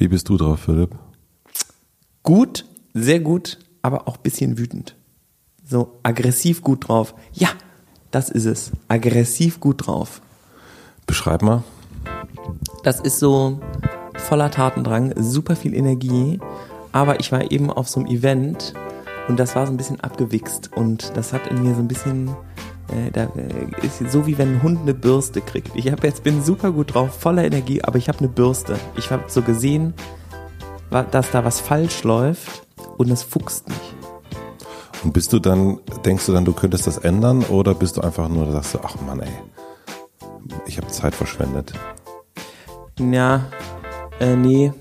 Wie bist du drauf, Philipp? Gut, sehr gut, aber auch ein bisschen wütend. So aggressiv gut drauf. Ja, das ist es. Aggressiv gut drauf. Beschreib mal. Das ist so voller Tatendrang, super viel Energie. Aber ich war eben auf so einem Event und das war so ein bisschen abgewichst und das hat in mir so ein bisschen äh, da äh, ist so wie wenn ein Hund eine Bürste kriegt. Ich habe jetzt bin super gut drauf, voller Energie, aber ich habe eine Bürste. Ich habe so gesehen, dass da was falsch läuft und es fuchst nicht. Und bist du dann, denkst du dann, du könntest das ändern oder bist du einfach nur, sagst du, ach Mann, ey, ich habe Zeit verschwendet? Ja, äh, nee.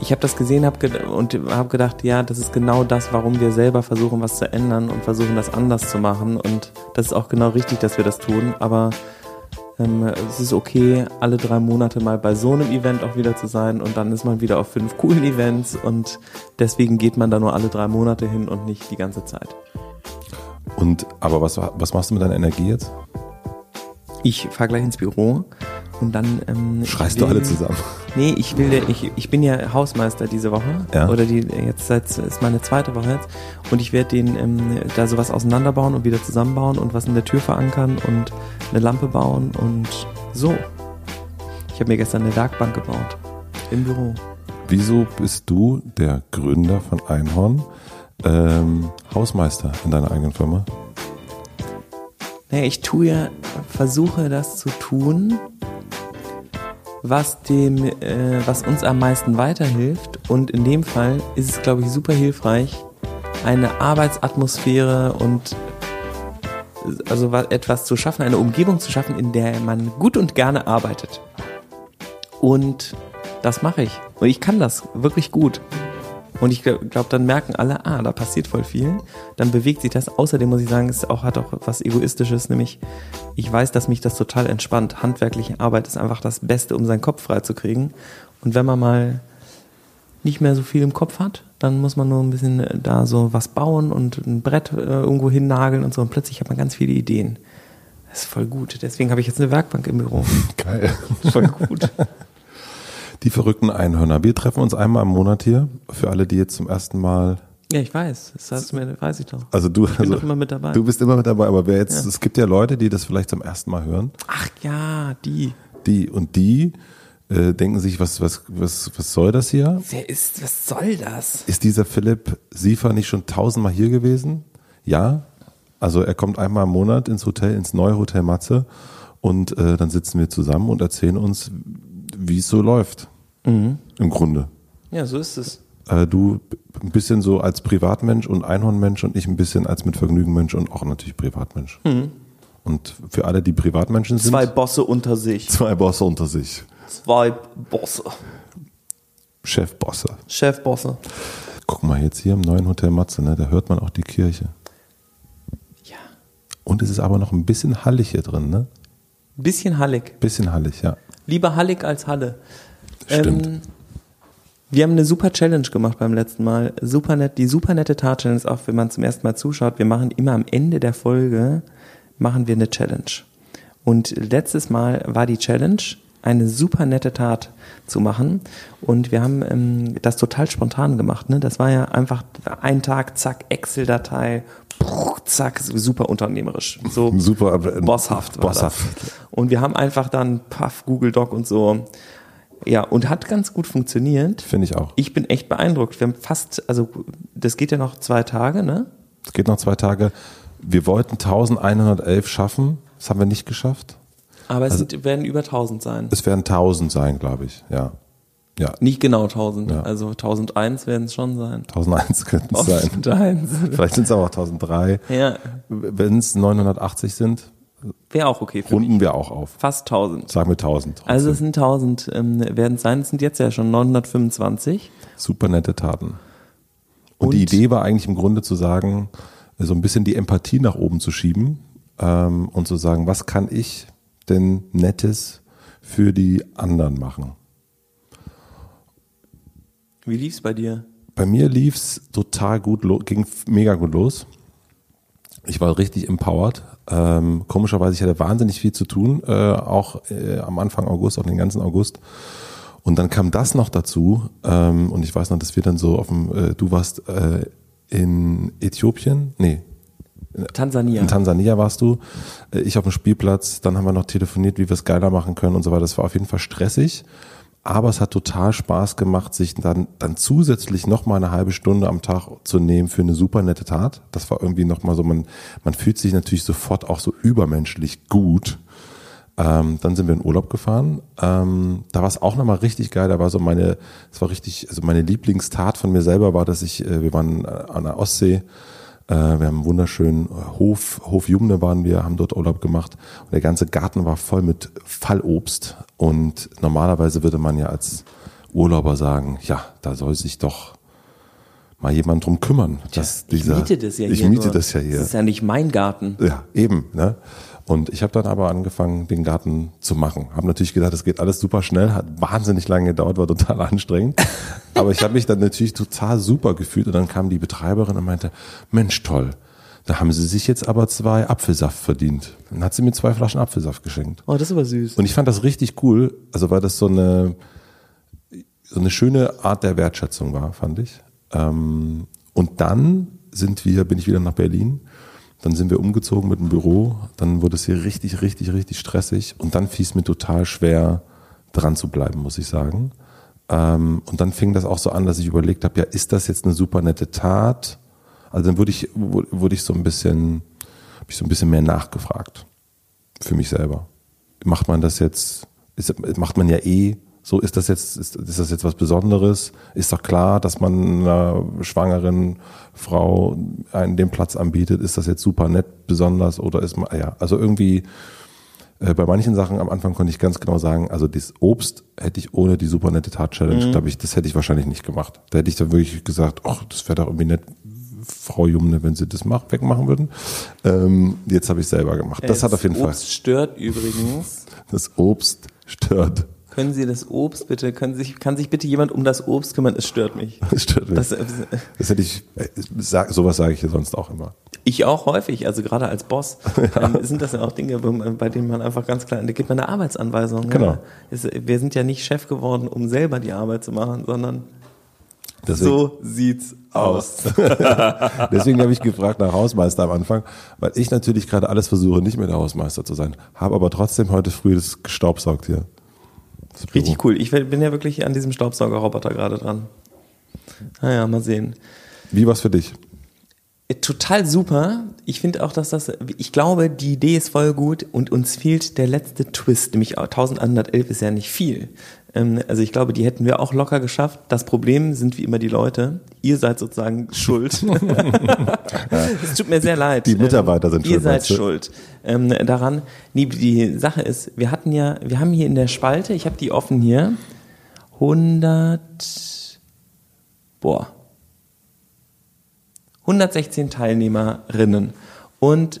Ich habe das gesehen hab ge und habe gedacht, ja, das ist genau das, warum wir selber versuchen, was zu ändern und versuchen, das anders zu machen. Und das ist auch genau richtig, dass wir das tun. Aber ähm, es ist okay, alle drei Monate mal bei so einem Event auch wieder zu sein und dann ist man wieder auf fünf coolen Events und deswegen geht man da nur alle drei Monate hin und nicht die ganze Zeit. Und aber was, was machst du mit deiner Energie jetzt? Ich fahre gleich ins Büro und dann ähm, schreist will, du alle zusammen. Nee, ich will ich, ich bin ja Hausmeister diese Woche ja. oder die jetzt seit ist meine zweite Woche jetzt und ich werde den ähm, da sowas auseinanderbauen und wieder zusammenbauen und was in der Tür verankern und eine Lampe bauen und so. Ich habe mir gestern eine Werkbank gebaut im Büro. Wieso bist du der Gründer von Einhorn ähm, Hausmeister in deiner eigenen Firma? Naja, ich tue ja, versuche das zu tun, was dem, äh, was uns am meisten weiterhilft. Und in dem Fall ist es, glaube ich, super hilfreich, eine Arbeitsatmosphäre und also etwas zu schaffen, eine Umgebung zu schaffen, in der man gut und gerne arbeitet. Und das mache ich. Und ich kann das wirklich gut. Und ich glaube, dann merken alle, ah, da passiert voll viel. Dann bewegt sich das. Außerdem muss ich sagen, es auch, hat auch was Egoistisches, nämlich ich weiß, dass mich das total entspannt. Handwerkliche Arbeit ist einfach das Beste, um seinen Kopf freizukriegen. Und wenn man mal nicht mehr so viel im Kopf hat, dann muss man nur ein bisschen äh, da so was bauen und ein Brett äh, irgendwo hinnageln und so. Und plötzlich hat man ganz viele Ideen. Das ist voll gut. Deswegen habe ich jetzt eine Werkbank im Büro. Geil. Voll gut. Die verrückten Einhörner. Wir treffen uns einmal im Monat hier. Für alle, die jetzt zum ersten Mal. Ja, ich weiß. Das heißt mir, weiß ich doch. Also du, ich bin also, immer mit dabei. Du bist immer mit dabei, aber wer jetzt, ja. es gibt ja Leute, die das vielleicht zum ersten Mal hören. Ach ja, die. Die und die äh, denken sich, was, was, was, was soll das hier? Wer ist, was soll das? Ist dieser Philipp Siefer nicht schon tausendmal hier gewesen? Ja. Also er kommt einmal im Monat ins Hotel, ins neue Hotel Matze und äh, dann sitzen wir zusammen und erzählen uns, wie es so läuft. Mhm. Im Grunde. Ja, so ist es. Äh, du ein bisschen so als Privatmensch und Einhornmensch und ich ein bisschen als mit Vergnügen Mensch und auch natürlich Privatmensch. Mhm. Und für alle, die Privatmenschen sind. Zwei Bosse unter sich. Zwei Bosse unter sich. Zwei Bosse. Chefbosse. Chefbosse. Guck mal, jetzt hier im neuen Hotel Matze, ne, da hört man auch die Kirche. Ja. Und es ist aber noch ein bisschen hallig hier drin, ne? Bisschen hallig. Bisschen hallig, ja. Lieber hallig als Halle. Stimmt. Ähm, wir haben eine super Challenge gemacht beim letzten Mal. Super nett, die super nette Tat-Challenge, auch wenn man zum ersten Mal zuschaut. Wir machen immer am Ende der Folge, machen wir eine Challenge. Und letztes Mal war die Challenge, eine super nette Tat zu machen. Und wir haben ähm, das total spontan gemacht. Ne? Das war ja einfach ein Tag, zack, Excel-Datei, zack, super unternehmerisch. So super äh, bosshaft. bosshaft. Und wir haben einfach dann, paff, Google Doc und so ja, und hat ganz gut funktioniert. Finde ich auch. Ich bin echt beeindruckt. Wir haben fast, also das geht ja noch zwei Tage, ne? Es geht noch zwei Tage. Wir wollten 1111 schaffen. Das haben wir nicht geschafft. Aber es also, sind, werden über 1000 sein. Es werden 1000 sein, glaube ich. Ja. Ja. Nicht genau 1000. Ja. Also 1001 werden es schon sein. 1001 könnten es sein. 1001. Vielleicht sind es aber auch 1003. Ja. Wenn es 980 sind, Wäre auch okay für Runden mich. wir auch auf. Fast 1000. Sagen wir 1000. Trotzdem. Also es sind 1000 ähm, werden es sein. Es sind jetzt ja schon 925. Super nette Taten. Und, Und, die Idee war eigentlich im Grunde zu sagen, so ein bisschen die Empathie nach oben zu schieben ähm, und zu sagen, was kann ich denn Nettes für die anderen machen? Wie lief's bei dir? Bei mir lief's total gut, ging mega gut los. Ich war richtig empowered. Ähm, komischerweise, ich hatte wahnsinnig viel zu tun, äh, auch äh, am Anfang August, auch den ganzen August. Und dann kam das noch dazu. Ähm, und ich weiß noch, dass wir dann so auf dem, äh, du warst äh, in Äthiopien? Nee. Tansania. In Tansania warst du, äh, ich auf dem Spielplatz, dann haben wir noch telefoniert, wie wir es geiler machen können und so weiter. Das war auf jeden Fall stressig, aber es hat total Spaß gemacht, sich dann, dann zusätzlich noch mal eine halbe Stunde am Tag zu nehmen für eine super nette Tat. Das war irgendwie noch mal so, man, man fühlt sich natürlich sofort auch so übermenschlich gut. Ähm, dann sind wir in Urlaub gefahren. Ähm, da war es auch nochmal richtig geil. Da war so meine, es war richtig, also meine Lieblingstat von mir selber war, dass ich, äh, wir waren äh, an der Ostsee, äh, wir haben einen wunderschönen Hof, Hof Jumne waren wir, haben dort Urlaub gemacht und der ganze Garten war voll mit Fallobst und normalerweise würde man ja als Urlauber sagen, ja, da soll sich doch mal jemand drum kümmern. Dass ich dieser, miete das ja ich hier. miete nur. das ja hier. Das ist ja nicht mein Garten. Ja, eben. Ne? Und ich habe dann aber angefangen, den Garten zu machen. Habe natürlich gedacht, es geht alles super schnell, hat wahnsinnig lange gedauert, war total anstrengend. aber ich habe mich dann natürlich total super gefühlt und dann kam die Betreiberin und meinte, Mensch, toll. Da haben sie sich jetzt aber zwei Apfelsaft verdient. Dann hat sie mir zwei Flaschen Apfelsaft geschenkt. Oh, das ist aber süß. Und ich fand das richtig cool, also weil das so eine, so eine schöne Art der Wertschätzung war, fand ich. Ähm, und dann sind wir, bin ich wieder nach Berlin. Dann sind wir umgezogen mit dem Büro. Dann wurde es hier richtig, richtig, richtig stressig. Und dann fiel es mir total schwer, dran zu bleiben, muss ich sagen. Ähm, und dann fing das auch so an, dass ich überlegt habe, ja, ist das jetzt eine super nette Tat? Also dann wurde ich, wurde ich so ein bisschen, habe ich so ein bisschen mehr nachgefragt. Für mich selber. Macht man das jetzt, ist, macht man ja eh so ist das jetzt, ist, ist das jetzt was Besonderes? Ist doch klar, dass man einer schwangeren Frau einen den Platz anbietet. Ist das jetzt super nett, besonders oder ist man, ja, also irgendwie, äh, bei manchen Sachen am Anfang konnte ich ganz genau sagen, also das Obst hätte ich ohne die super nette Tat-Challenge, mhm. glaube ich, das hätte ich wahrscheinlich nicht gemacht. Da hätte ich dann wirklich gesagt, ach, das wäre doch irgendwie nett, Frau Jumne, wenn sie das macht, wegmachen würden. Ähm, jetzt habe ich selber gemacht. Das, das hat auf jeden Obst Fall. Obst stört übrigens. Das Obst stört. Können Sie das Obst bitte, können sich, kann sich bitte jemand um das Obst kümmern? Es stört mich. Es stört mich. Das, äh, das hätte ich, sag, sowas sage ich ja sonst auch immer. Ich auch häufig, also gerade als Boss ja. ähm, sind das ja auch Dinge, bei denen man einfach ganz klar, da gibt man eine Arbeitsanweisung. Genau. Ja. Es, wir sind ja nicht Chef geworden, um selber die Arbeit zu machen, sondern Deswegen. so sieht's aus. Deswegen habe ich gefragt nach Hausmeister am Anfang, weil ich natürlich gerade alles versuche, nicht mehr der Hausmeister zu sein, habe aber trotzdem heute früh das gestaubsaugt hier. Richtig cool. Ich bin ja wirklich an diesem Staubsaugerroboter gerade dran. Naja, mal sehen. Wie war's für dich? Total super. Ich finde auch, dass das, ich glaube, die Idee ist voll gut und uns fehlt der letzte Twist, nämlich 1111 ist ja nicht viel. Ähm, also ich glaube, die hätten wir auch locker geschafft. Das Problem sind wie immer die Leute. Ihr seid sozusagen schuld. Es tut mir sehr leid. Die Mitarbeiter sind schuld. Ihr seid schuld ähm, daran. Nee, die Sache ist, wir hatten ja, wir haben hier in der Spalte, ich habe die offen hier, 100, boah, 116 Teilnehmerinnen. Und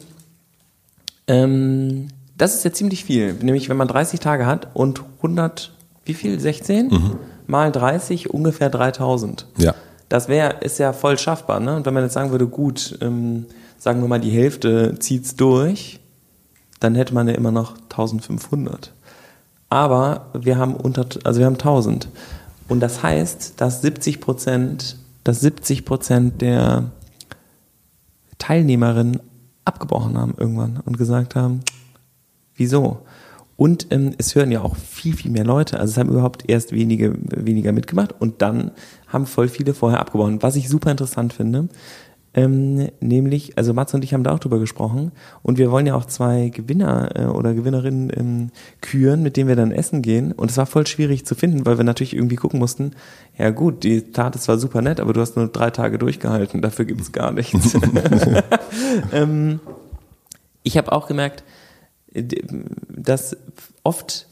ähm, das ist ja ziemlich viel. Nämlich, wenn man 30 Tage hat und 100 wie viel? 16? Mhm. Mal 30, ungefähr 3000. Ja. Das wäre, ist ja voll schaffbar, ne? Und wenn man jetzt sagen würde, gut, ähm, sagen wir mal, die Hälfte zieht's durch, dann hätte man ja immer noch 1500. Aber wir haben unter, also wir haben 1000. Und das heißt, dass 70 Prozent, dass 70 Prozent der Teilnehmerinnen abgebrochen haben irgendwann und gesagt haben, wieso? Und ähm, es hören ja auch viel, viel mehr Leute. Also es haben überhaupt erst wenige, weniger mitgemacht und dann haben voll viele vorher abgebrochen. Was ich super interessant finde, ähm, nämlich, also Mats und ich haben da auch drüber gesprochen und wir wollen ja auch zwei Gewinner äh, oder Gewinnerinnen ähm, küren, mit denen wir dann essen gehen. Und es war voll schwierig zu finden, weil wir natürlich irgendwie gucken mussten, ja gut, die Tat ist zwar super nett, aber du hast nur drei Tage durchgehalten, dafür gibt's gar nichts. ähm, ich habe auch gemerkt, dass oft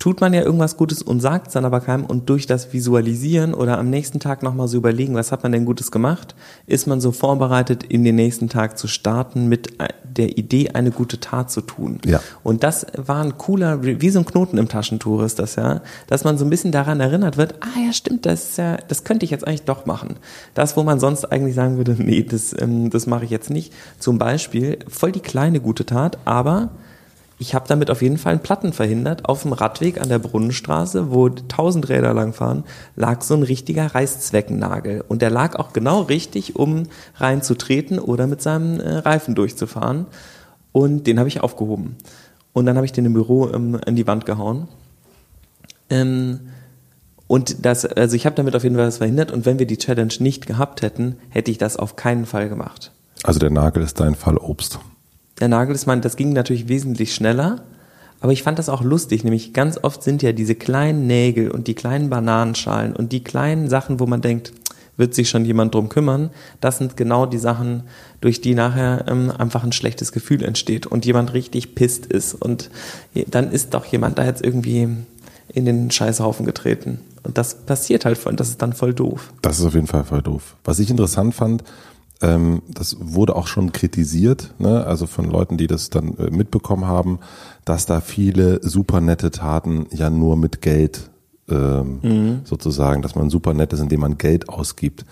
tut man ja irgendwas Gutes und sagt es dann aber keinem und durch das Visualisieren oder am nächsten Tag nochmal so überlegen, was hat man denn Gutes gemacht, ist man so vorbereitet, in den nächsten Tag zu starten mit der Idee, eine gute Tat zu tun. Ja. Und das war ein cooler, wie so ein Knoten im Taschentuch ist das ja, dass man so ein bisschen daran erinnert wird, ah ja stimmt, das ist ja, das könnte ich jetzt eigentlich doch machen. Das, wo man sonst eigentlich sagen würde, nee, das, ähm, das mache ich jetzt nicht. Zum Beispiel voll die kleine gute Tat, aber ich habe damit auf jeden Fall einen Platten verhindert. Auf dem Radweg an der Brunnenstraße, wo tausend Räder langfahren, lag so ein richtiger Reißzweckennagel. Und der lag auch genau richtig, um reinzutreten oder mit seinem äh, Reifen durchzufahren. Und den habe ich aufgehoben. Und dann habe ich den im Büro ähm, an die Wand gehauen. Ähm, und das, also ich habe damit auf jeden Fall was verhindert. Und wenn wir die Challenge nicht gehabt hätten, hätte ich das auf keinen Fall gemacht. Also der Nagel ist dein Fall Obst. Der Nagel ist mein, das ging natürlich wesentlich schneller. Aber ich fand das auch lustig, nämlich ganz oft sind ja diese kleinen Nägel und die kleinen Bananenschalen und die kleinen Sachen, wo man denkt, wird sich schon jemand drum kümmern, das sind genau die Sachen, durch die nachher ähm, einfach ein schlechtes Gefühl entsteht und jemand richtig pisst ist. Und dann ist doch jemand da jetzt irgendwie in den Scheißhaufen getreten. Und das passiert halt voll, das ist dann voll doof. Das ist auf jeden Fall voll doof. Was ich interessant fand, das wurde auch schon kritisiert, ne? also von Leuten, die das dann äh, mitbekommen haben, dass da viele super nette Taten ja nur mit Geld ähm, mhm. sozusagen, dass man super nett ist, indem man Geld ausgibt.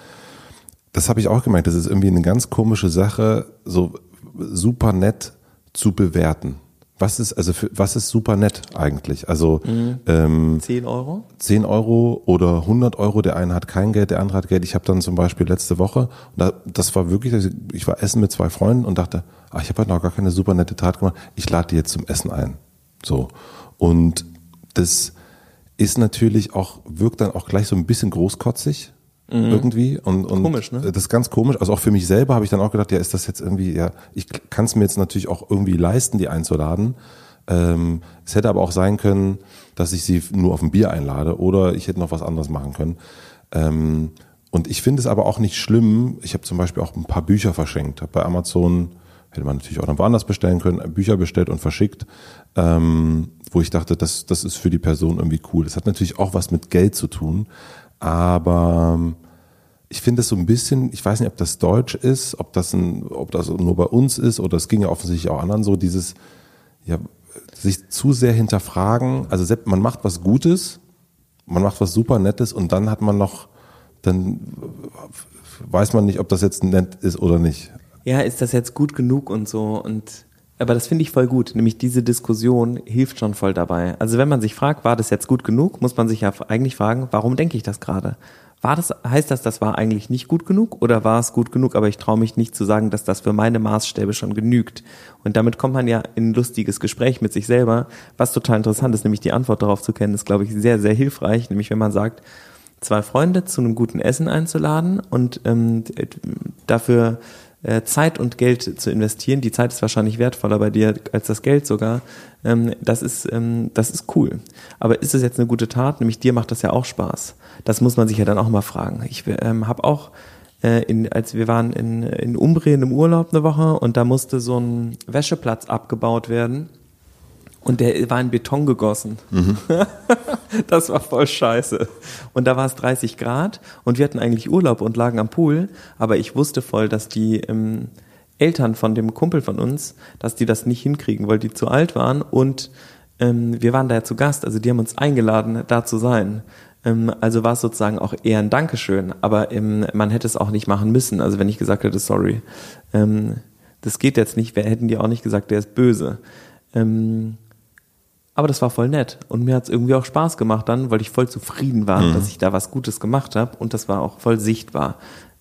Das habe ich auch gemerkt. Das ist irgendwie eine ganz komische Sache, so super nett zu bewerten. Was ist, also für, was ist super nett eigentlich? Also mhm. ähm, 10 Euro? 10 Euro oder 100 Euro. Der eine hat kein Geld, der andere hat Geld. Ich habe dann zum Beispiel letzte Woche, das war wirklich, ich war essen mit zwei Freunden und dachte, ach, ich habe heute noch gar keine super nette Tat gemacht. Ich lade die jetzt zum Essen ein. So. Und das ist natürlich auch, wirkt dann auch gleich so ein bisschen großkotzig mhm. irgendwie. Und, und komisch, ne? Das ist ganz komisch. Also auch für mich selber habe ich dann auch gedacht, ja, ist das jetzt irgendwie, ja, ich kann es mir jetzt natürlich auch irgendwie leisten, die einzuladen. Ähm, es hätte aber auch sein können, dass ich sie nur auf ein Bier einlade oder ich hätte noch was anderes machen können. Ähm, und ich finde es aber auch nicht schlimm. Ich habe zum Beispiel auch ein paar Bücher verschenkt. Hab bei Amazon, hätte man natürlich auch noch woanders bestellen können, Bücher bestellt und verschickt, ähm, wo ich dachte, das, das ist für die Person irgendwie cool. Das hat natürlich auch was mit Geld zu tun. Aber ähm, ich finde es so ein bisschen, ich weiß nicht, ob das deutsch ist, ob das, ein, ob das nur bei uns ist oder es ging ja offensichtlich auch anderen so, dieses, ja, sich zu sehr hinterfragen. Also man macht was Gutes, man macht was super Nettes und dann hat man noch, dann weiß man nicht, ob das jetzt nett ist oder nicht. Ja, ist das jetzt gut genug und so und aber das finde ich voll gut, nämlich diese Diskussion hilft schon voll dabei. Also wenn man sich fragt, war das jetzt gut genug, muss man sich ja eigentlich fragen, warum denke ich das gerade? War das, heißt das, das war eigentlich nicht gut genug oder war es gut genug, aber ich traue mich nicht zu sagen, dass das für meine Maßstäbe schon genügt. Und damit kommt man ja in ein lustiges Gespräch mit sich selber, was total interessant ist, nämlich die Antwort darauf zu kennen, ist, glaube ich, sehr, sehr hilfreich. Nämlich wenn man sagt, zwei Freunde zu einem guten Essen einzuladen und ähm, dafür Zeit und Geld zu investieren. Die Zeit ist wahrscheinlich wertvoller bei dir als das Geld sogar. Ähm, das ist ähm, das ist cool. Aber ist es jetzt eine gute Tat? Nämlich dir macht das ja auch Spaß. Das muss man sich ja dann auch mal fragen. Ich ähm, habe auch äh, in, als wir waren in, in Umbrien im Urlaub eine Woche und da musste so ein Wäscheplatz abgebaut werden und der war in Beton gegossen. Mhm. das war voll scheiße. Und da war es 30 Grad und wir hatten eigentlich Urlaub und lagen am Pool, aber ich wusste voll, dass die ähm, Eltern von dem Kumpel von uns, dass die das nicht hinkriegen, weil die zu alt waren und ähm, wir waren da ja zu Gast, also die haben uns eingeladen, da zu sein. Ähm, also war es sozusagen auch eher ein Dankeschön, aber ähm, man hätte es auch nicht machen müssen. Also wenn ich gesagt hätte, sorry, ähm, das geht jetzt nicht, hätten die auch nicht gesagt, der ist böse. Ähm, aber das war voll nett. Und mir hat es irgendwie auch Spaß gemacht dann, weil ich voll zufrieden war, mhm. dass ich da was Gutes gemacht habe. Und das war auch voll sichtbar.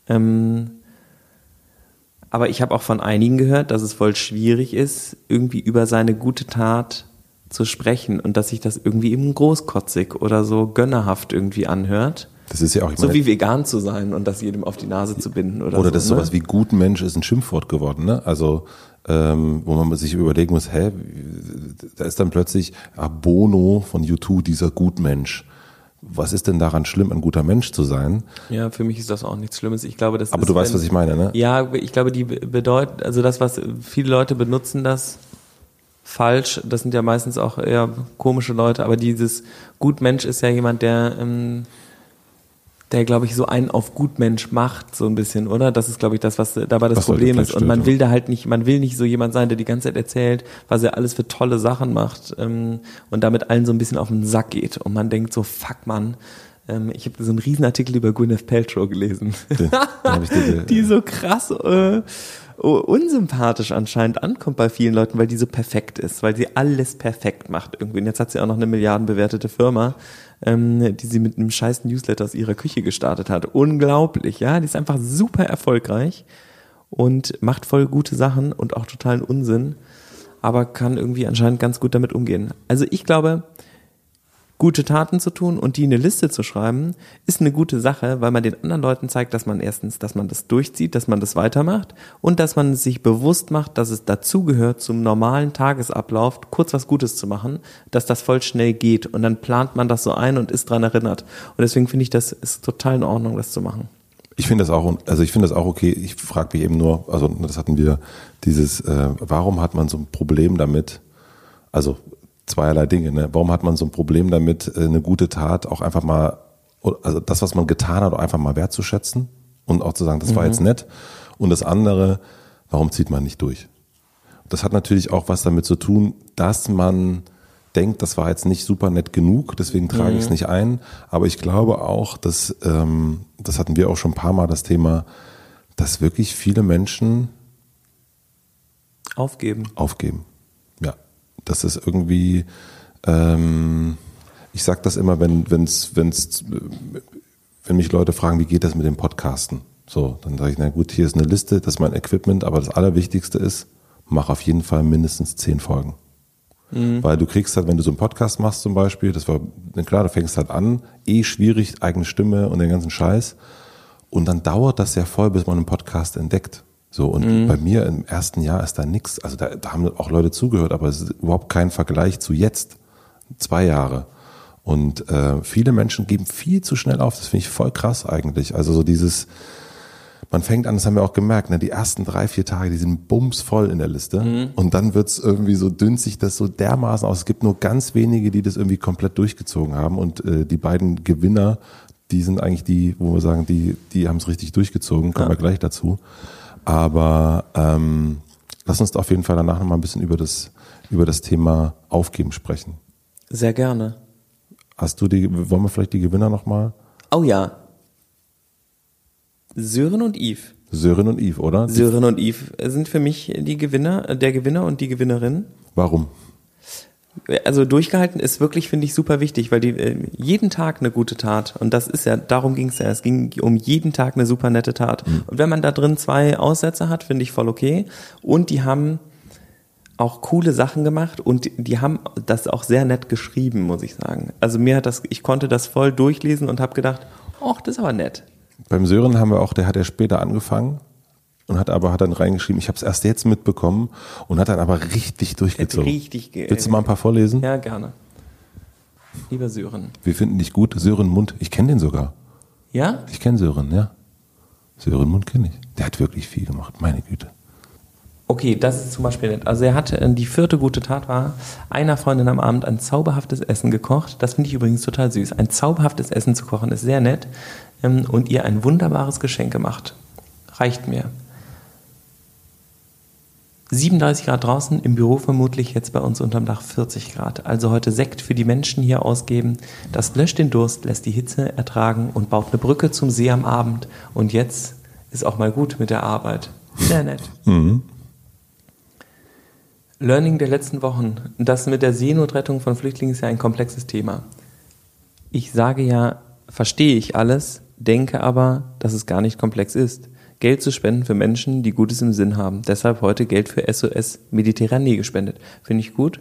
Ähm, aber ich habe auch von einigen gehört, dass es voll schwierig ist, irgendwie über seine gute Tat zu sprechen und dass sich das irgendwie eben großkotzig oder so gönnerhaft irgendwie anhört. Das ist ja auch, so wie vegan zu sein und das jedem auf die Nase zu binden oder, oder so. das ne? sowas wie gut Mensch ist ein Schimpfwort geworden, ne? Also ähm, wo man sich überlegen muss, hä, da ist dann plötzlich Abono von U2 dieser Gutmensch. Was ist denn daran schlimm, ein guter Mensch zu sein? Ja, für mich ist das auch nichts Schlimmes. Ich glaube, das Aber ist, du weißt, wenn, was ich meine, ne? Ja, ich glaube, die bedeutet, also das, was viele Leute benutzen, das falsch. Das sind ja meistens auch eher komische Leute, aber dieses Gutmensch ist ja jemand, der ähm, der, glaube ich, so einen auf Gutmensch macht, so ein bisschen, oder? Das ist, glaube ich, das, was dabei das was Problem ist. Und man will da halt nicht, man will nicht so jemand sein, der die ganze Zeit erzählt, was er alles für tolle Sachen macht ähm, und damit allen so ein bisschen auf den Sack geht. Und man denkt so, fuck man, Ähm, ich habe so einen Riesenartikel über Gwyneth Paltrow gelesen, die so krass äh, unsympathisch anscheinend ankommt bei vielen Leuten, weil die so perfekt ist, weil sie alles perfekt macht irgendwie. Und jetzt hat sie auch noch eine milliardenbewertete Firma, ähm, die sie mit einem scheiß Newsletter aus ihrer Küche gestartet hat. Unglaublich, ja. Die ist einfach super erfolgreich und macht voll gute Sachen und auch totalen Unsinn, aber kann irgendwie anscheinend ganz gut damit umgehen. Also ich glaube, gute Taten zu tun und die in eine Liste zu schreiben, ist eine gute Sache, weil man den anderen Leuten zeigt, dass man erstens, dass man das durchzieht, dass man das weitermacht und dass man sich bewusst macht, dass es dazugehört, zum normalen Tagesablauf kurz was Gutes zu machen, dass das voll schnell geht und dann plant man das so ein und ist dran erinnert. Und deswegen finde ich, das ist total in Ordnung, das zu machen. Ich finde das auch, also ich finde das auch okay. Ich frage mich eben nur, also das hatten wir dieses, äh, warum hat man so ein Problem damit? Also zweierlei Dinge. Ne? Warum hat man so ein Problem damit, äh, eine gute Tat auch einfach mal, also das, was man getan hat, auch einfach mal wertzuschätzen und auch zu sagen, das war jetzt nett. Und das andere, warum zieht man nicht durch? Das hat natürlich auch was damit zu tun, dass man denkt, das war jetzt nicht super nett genug, deswegen trage ich es nicht ein. Aber ich glaube auch, dass, ähm, das hatten wir auch schon ein paar Mal das Thema, dass wirklich viele Menschen Aufgeben. aufgeben. Das ist irgendwie, ähm, ich sage das immer, wenn, wenn's, wenn's, wenn mich Leute fragen, wie geht das mit dem Podcasten? So, dann sage ich, na gut, hier ist eine Liste, das ist mein Equipment, aber das Allerwichtigste ist, mach auf jeden Fall mindestens zehn Folgen. Weil du kriegst halt, wenn du so einen Podcast machst zum Beispiel, das war, na klar, du fängst halt an, eh schwierig, eigene Stimme und den ganzen Scheiß. Und dann dauert das ja voll, bis man einen Podcast entdeckt. So, und bei mir im ersten Jahr ist da nichts. Also da, da haben auch Leute zugehört, aber es ist überhaupt kein Vergleich zu jetzt. Zwei Jahre. Und äh, viele Menschen geben viel zu schnell auf. Das finde ich voll krass eigentlich. Also so dieses, man fängt an, das haben wir auch gemerkt, ne, die ersten drei, vier Tage, die sind bumsvoll in der Liste. Und dann wird's irgendwie so dünnt sich das so dermaßen aus. Es gibt nur ganz wenige, die das irgendwie komplett durchgezogen haben. Und äh, die beiden Gewinner, die sind eigentlich die, wo wir sagen, die, die haben es richtig durchgezogen, kommen wir gleich dazu. Aber ähm, lass uns auf jeden Fall danach nochmal ein bisschen über das, über das Thema Aufgeben sprechen. Sehr gerne. Hast du die, wollen wir vielleicht die Gewinner nochmal? Oh ja. Sören und Yves. Sören und Yves, oder? Sören und Yves sind für mich die Gewinner, der Gewinner und die Gewinnerin. Warum? Also durchgehalten ist wirklich, finde ich, super wichtig, weil die äh, jeden Tag eine gute Tat und das ist ja, darum ging es ja, es ging um jeden Tag eine super nette Tat. Und wenn man da drin zwei Aussätze hat, finde ich voll okay. Und die haben auch coole Sachen gemacht und die haben das auch sehr nett geschrieben, muss ich sagen. Also mir hat das, ich konnte das voll durchlesen und habe gedacht, ach, das ist aber nett. Beim Sören haben wir auch, der hat ja später angefangen und hat aber hat dann reingeschrieben, ich habe es erst jetzt mitbekommen und hat dann aber richtig durchgezogen. Richtig ge- Willst du mal ein paar vorlesen? Ja, gerne. Lieber Sören. Wir finden dich gut. Sören Mund, ich kenne den sogar. Ja? Ich kenne Sören, ja. Sören Mund kenne ich. Der hat wirklich viel gemacht, meine Güte. Okay, das ist zum Beispiel nett. Also er hat äh, die vierte gute Tat war, einer Freundin am Abend ein zauberhaftes Essen gekocht. Das finde ich übrigens total süß. Ein zauberhaftes Essen zu kochen ist sehr nett ähm, und ihr ein wunderbares Geschenk gemacht. Reicht mir. 37 Grad draußen, im Büro vermutlich jetzt bei uns unterm Dach 40 Grad. Also heute Sekt für die Menschen hier ausgeben. Das löscht den Durst, lässt die Hitze ertragen und baut eine Brücke zum See am Abend. Und jetzt ist auch mal gut mit der Arbeit. Sehr nett. Learning der letzten Wochen. Das mit der Seenotrettung von Flüchtlingen ist ja ein komplexes Thema. Ich sage ja, verstehe ich alles, denke aber, dass es gar nicht komplex ist. Geld zu spenden für Menschen, die Gutes im Sinn haben. Deshalb heute Geld für SOS Mediterranee gespendet. Finde ich gut.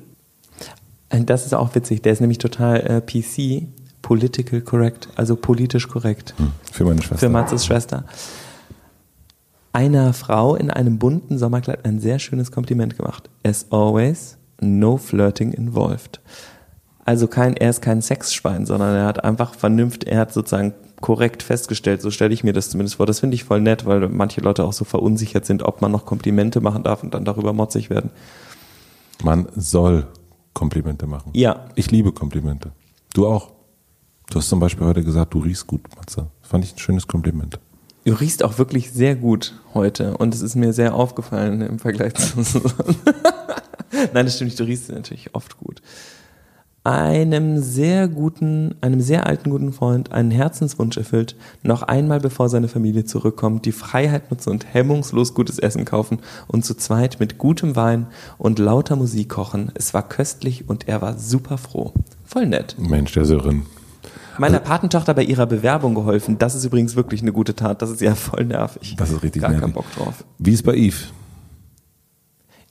Und Das ist auch witzig. Der ist nämlich total äh, PC, political correct, also politisch korrekt Für meine Schwester. für Matzes Schwester. Einer Frau in einem bunten Sommerkleid ein sehr schönes Kompliment gemacht. As always, no flirting involved. Also kein, er ist kein Sexschwein, sondern er hat einfach vernünft, er hat sozusagen korrekt festgestellt, so stelle ich mir das zumindest vor. Das finde ich voll nett, weil manche Leute auch so verunsichert sind, ob man noch Komplimente machen darf und dann darüber motzig werden. Man soll Komplimente machen. Ja. Ich liebe Komplimente. Du auch. Du hast zum Beispiel heute gesagt, du riechst gut, Matze. Das fand ich ein schönes Kompliment. Du riechst auch wirklich sehr gut heute und es ist mir sehr aufgefallen im Vergleich zu. Nein, das stimmt nicht, du riechst natürlich oft gut. Einem sehr guten, einem sehr alten guten Freund einen Herzenswunsch erfüllt, noch einmal bevor seine Familie zurückkommt, die Freiheit nutzen und hemmungslos gutes Essen kaufen und zu zweit mit gutem Wein und lauter Musik kochen. Es war köstlich und er war super froh. Voll nett. Mensch, der Sören. Meiner Patentochter bei ihrer Bewerbung geholfen. Das ist übrigens wirklich eine gute Tat. Das ist ja voll nervig. Das ist richtig Gar nervig. keinen Bock drauf. Wie ist bei Yves?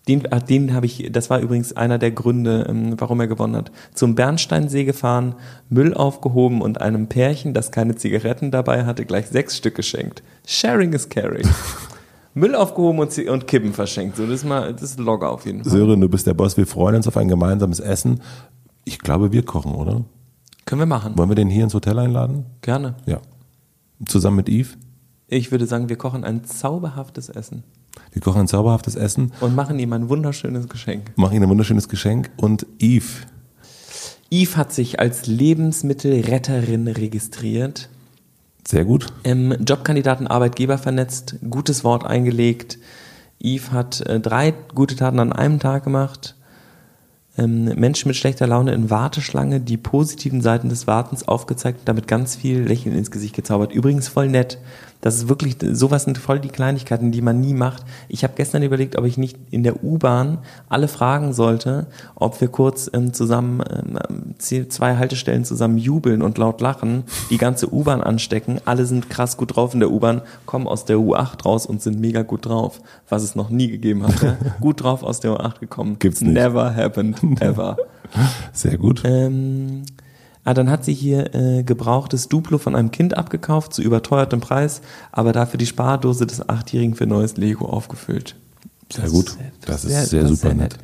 Den, ah, den habe ich, das war übrigens einer der Gründe, ähm, warum er gewonnen hat. Zum Bernsteinsee gefahren, Müll aufgehoben und einem Pärchen, das keine Zigaretten dabei hatte, gleich sechs Stück geschenkt. Sharing is caring. Müll aufgehoben und, und Kippen verschenkt. So, das ist mal, das ist Logger auf jeden Fall. Sören, du bist der Boss. Wir freuen uns auf ein gemeinsames Essen. Ich glaube, wir kochen, oder? Können wir machen. Wollen wir den hier ins Hotel einladen? Gerne. Ja. Zusammen mit Yves? Ich würde sagen, wir kochen ein zauberhaftes Essen Wir kochen ein zauberhaftes Essen, und machen ihm ein wunderschönes Geschenk. machen ihm ein wunderschönes Geschenk und Yves, Yves hat sich als Lebensmittelretterin registriert. sehr gut. Ähm, Jobkandidaten, Arbeitgeber vernetzt, gutes Wort eingelegt. Yves hat äh, drei gute Taten an einem Tag gemacht. Ähm, Menschen mit schlechter Laune in Warteschlange, die positiven Seiten des Wartens aufgezeigt und damit ganz viel Lächeln ins Gesicht gezaubert. Übrigens voll nett. Das ist wirklich, sowas sind voll die Kleinigkeiten, die man nie macht. Ich habe gestern überlegt, ob ich nicht in der U-Bahn alle fragen sollte, ob wir kurz ähm, zusammen ähm, zeh- zwei Haltestellen zusammen jubeln und laut lachen, die ganze U-Bahn anstecken. Alle sind krass gut drauf in der U-Bahn, kommen aus der U8 raus und sind mega gut drauf, was es noch nie gegeben hat. Ja? gut drauf aus der U8 gekommen. Gibt's nicht. Never happened ever. Sehr gut. Ähm, ah, dann hat sie hier äh, gebrauchtes Duplo von einem Kind abgekauft zu überteuertem Preis, aber dafür die Spardose des Achtjährigen für neues Lego aufgefüllt. Sehr gut. Das ist sehr super nett.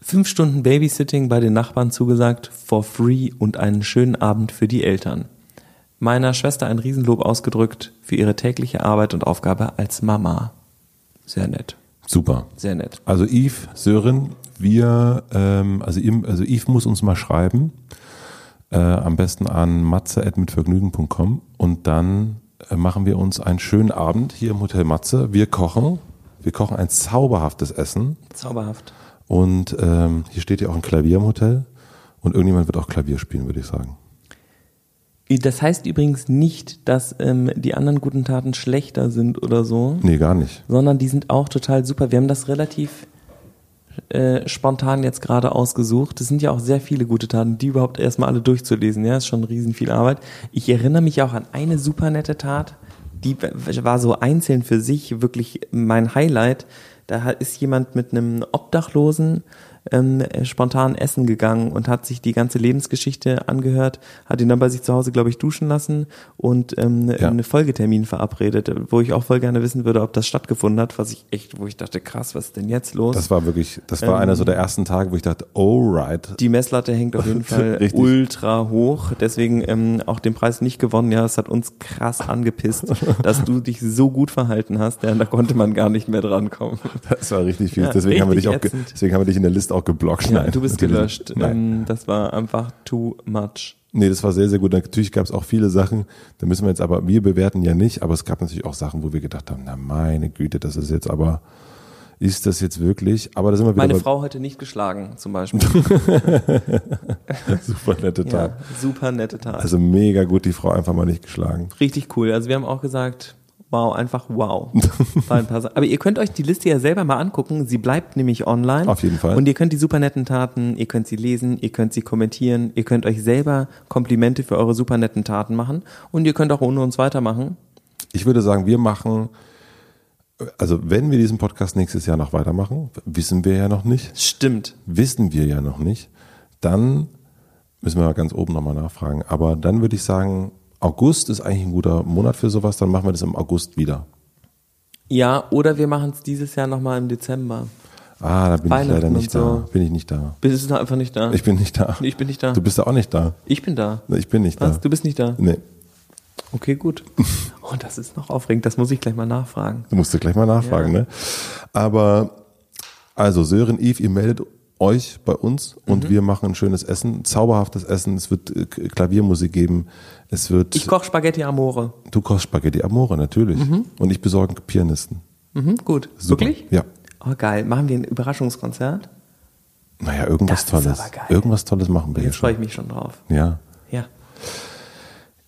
Fünf Stunden Babysitting bei den Nachbarn zugesagt, for free und einen schönen Abend für die Eltern. Meiner Schwester ein Riesenlob ausgedrückt für ihre tägliche Arbeit und Aufgabe als Mama. Sehr nett, Super. sehr nett. Also Yves, Sören, wir, ähm, also, also Yves muss uns mal schreiben, äh, am besten an matze.mitvergnügen.com und dann äh, machen wir uns einen schönen Abend hier im Hotel Matze. Wir kochen, wir kochen ein zauberhaftes Essen Zauberhaft. und ähm, hier steht ja auch ein Klavier im Hotel und irgendjemand wird auch Klavier spielen, würde ich sagen. Das heißt übrigens nicht, dass ähm, die anderen guten Taten schlechter sind oder so, Nee, gar nicht. sondern die sind auch total super. Wir haben das relativ äh, spontan jetzt gerade ausgesucht. Es sind ja auch sehr viele gute Taten, die überhaupt erstmal alle durchzulesen. Ja, ist schon riesen viel Arbeit. Ich erinnere mich auch an eine super nette Tat, die war so einzeln für sich wirklich mein Highlight. Da ist jemand mit einem Obdachlosen ähm, äh, spontan essen gegangen und hat sich die ganze Lebensgeschichte angehört, hat ihn dann bei sich zu Hause, glaube ich, duschen lassen und ähm, Ja. einen Folgetermin verabredet, wo ich auch voll gerne wissen würde, ob das stattgefunden hat, was ich echt, wo ich dachte, krass, was ist denn jetzt los? Das war wirklich, das war einer so der ersten Tage, wo ich dachte, alright. die Messlatte hängt auf jeden Fall Richtig. ultra hoch. Deswegen ähm, auch den Preis nicht gewonnen. Ja, es hat uns krass angepisst, dass du dich so gut verhalten hast. Ja, da konnte man gar nicht mehr drankommen. Das war richtig viel. Ja, deswegen, haben wir dich richtig auch, ätzend. deswegen haben wir dich in der Liste auch geblockt. Ja, Nein, du bist gelöscht. Nein. Ähm, das war einfach too much. Nee, das war sehr, sehr gut. Natürlich gab es auch viele Sachen, da müssen wir jetzt aber, wir bewerten ja nicht, aber es gab natürlich auch Sachen, wo wir gedacht haben, na meine Güte, das ist jetzt aber, ist das jetzt wirklich? Aber da sind wir wieder Meine bei Frau heute nicht geschlagen, zum Beispiel. super nette ja, Tat. super nette Tat. Also mega gut, die Frau einfach mal nicht geschlagen. Richtig cool. Also wir haben auch gesagt, wow, einfach wow. Aber ihr könnt euch die Liste ja selber mal angucken. Sie bleibt nämlich online. Auf jeden Fall. Und ihr könnt die super netten Taten, ihr könnt sie lesen, ihr könnt sie kommentieren, ihr könnt euch selber Komplimente für eure super netten Taten machen und ihr könnt auch ohne uns weitermachen. Ich würde sagen, wir machen, also wenn wir diesen Podcast nächstes Jahr noch weitermachen, wissen wir ja noch nicht, Stimmt. wissen wir ja noch nicht, dann müssen wir mal ganz oben nochmal nachfragen. Aber dann würde ich sagen, August ist eigentlich ein guter Monat für sowas, dann machen wir das im August wieder. Ja, oder wir machen es dieses Jahr nochmal im Dezember. Ah, da bin ich leider nicht da. so. Bin ich nicht da. Bist du einfach nicht da? Ich bin nicht da. ich bin nicht da. Du bist da auch nicht da. ich bin da. Ich bin nicht Was? da. Du bist nicht da? Nee, Okay, gut. Oh, das ist noch aufregend. Das muss ich gleich mal nachfragen. du musst du gleich mal nachfragen, Ja. ne? Aber, also Sören, Yves, ihr meldet euch bei uns und Mhm. wir machen ein schönes Essen, zauberhaftes Essen. Es wird äh, Klaviermusik geben. Es wird, Ich koche Spaghetti Amore. du kochst Spaghetti Amore, natürlich. Und ich besorge einen Pianisten. Mhm, gut. Super. Wirklich? Ja. Oh, geil. Machen wir ein Überraschungskonzert? Naja, irgendwas Das ist Tolles. aber geil. Irgendwas Tolles machen wir Jetzt freue ich mich schon drauf. Ja. Ja.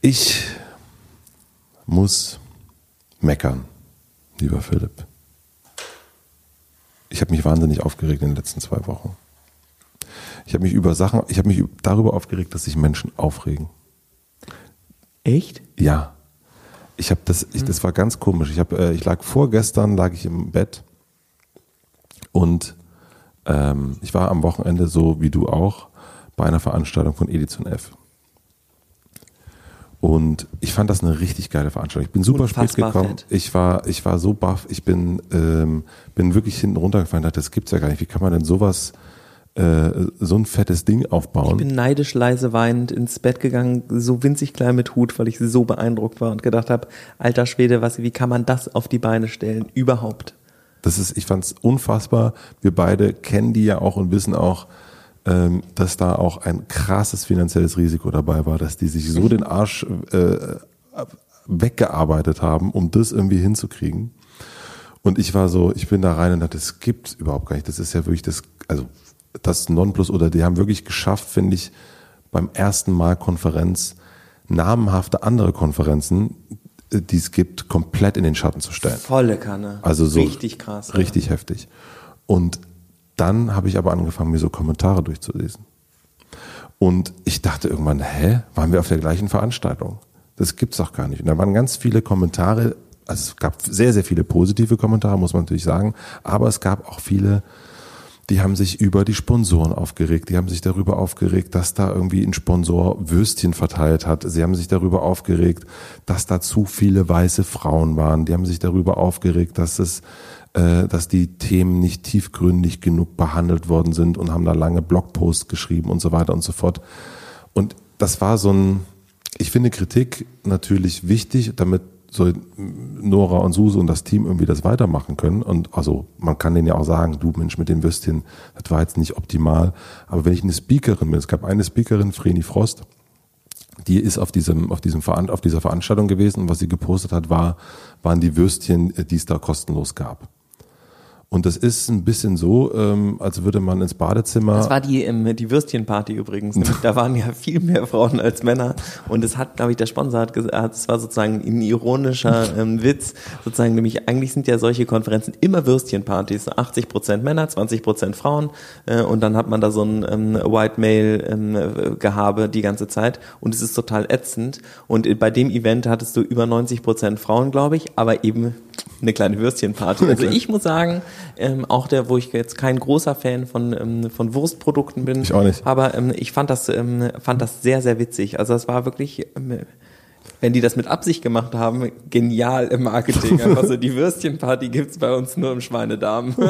Ich muss meckern, lieber Philipp. Ich habe mich wahnsinnig aufgeregt in den letzten zwei Wochen. Ich habe mich über Sachen, ich habe mich darüber aufgeregt, dass sich Menschen aufregen. Echt? Ja. Ich habe das, ich, das war ganz komisch. Ich habe, äh, ich lag vorgestern, lag ich im Bett und ähm, ich war am Wochenende so wie du auch bei einer Veranstaltung von Edition F. Und ich fand das eine richtig geile Veranstaltung. Ich bin super spät gekommen. fett. Ich war, ich war so baff. Ich bin, ähm, bin wirklich hinten runtergefallen. und dachte, Das gibt's ja gar nicht. Wie kann man denn sowas, äh, so ein fettes Ding aufbauen? Ich bin neidisch leise weinend ins Bett gegangen, so winzig klein mit Hut, weil ich so beeindruckt war und gedacht habe, alter Schwede, was, wie kann man das auf die Beine stellen? Überhaupt. Das ist, ich fand's unfassbar. Wir beide kennen die ja auch und wissen auch, ähm, dass da auch ein krasses finanzielles Risiko dabei war, dass die sich so den Arsch äh, weggearbeitet haben, um das irgendwie hinzukriegen. Und ich war so, ich bin da rein und dachte, das gibt's überhaupt gar nicht. Das ist ja wirklich das, also das Nonplus oder die haben wirklich geschafft, finde ich, beim ersten Mal Konferenz namenhafte andere Konferenzen, äh, die es gibt, komplett in den Schatten zu stellen. Volle Kanne. Also so Richtig krass. ja. Richtig heftig. Und dann habe ich aber angefangen, mir so Kommentare durchzulesen. Und ich dachte irgendwann, hä, waren wir auf der gleichen Veranstaltung? Das gibt's doch gar nicht. Und da waren ganz viele Kommentare, also es gab sehr, sehr viele positive Kommentare, muss man natürlich sagen, aber es gab auch viele, die haben sich über die Sponsoren aufgeregt. Die haben sich darüber aufgeregt, dass da irgendwie ein Sponsor Würstchen verteilt hat. Sie haben sich darüber aufgeregt, dass da zu viele weiße Frauen waren. Die haben sich darüber aufgeregt, dass es, äh, dass die Themen nicht tiefgründig genug behandelt worden sind und haben da lange Blogposts geschrieben und so weiter und so fort. Und das war so ein, ich finde Kritik natürlich wichtig, damit so Nora und Suse und das Team irgendwie das weitermachen können. Und also man kann denen ja auch sagen, du Mensch mit den Würstchen, das war jetzt nicht optimal. Aber wenn ich eine Speakerin bin, es gab eine Speakerin, Vreni Frost, die ist auf diesem, auf diesem auf dieser Veranstaltung gewesen und was sie gepostet hat, war, waren die Würstchen, äh, die es da kostenlos gab. Und das ist ein bisschen so, ähm, als würde man ins Badezimmer. Das war die, ähm, die Würstchenparty übrigens. Nämlich, da waren ja viel mehr Frauen als Männer. Und es hat, glaube ich, der Sponsor hat gesagt, es war sozusagen ein ironischer ähm, Witz. Sozusagen, nämlich eigentlich sind ja solche Konferenzen immer Würstchenpartys. So 80 Prozent Männer, 20 Prozent Frauen. Äh, und dann hat man da so ein ähm, White Male ähm, Gehabe die ganze Zeit. Und es ist total ätzend. Und bei dem Event hattest du über 90 Prozent Frauen, glaube ich, aber eben eine kleine Würstchenparty. Also ich muss sagen, ähm, auch der, wo ich jetzt kein großer Fan von, ähm, von Wurstprodukten bin, Ich auch nicht. aber ähm, ich fand das, ähm, fand das sehr, sehr witzig. Also das war wirklich, ähm, wenn die das mit Absicht gemacht haben, genial im Marketing. Einfach so, die Würstchenparty gibt's bei uns nur im Schweinedarm.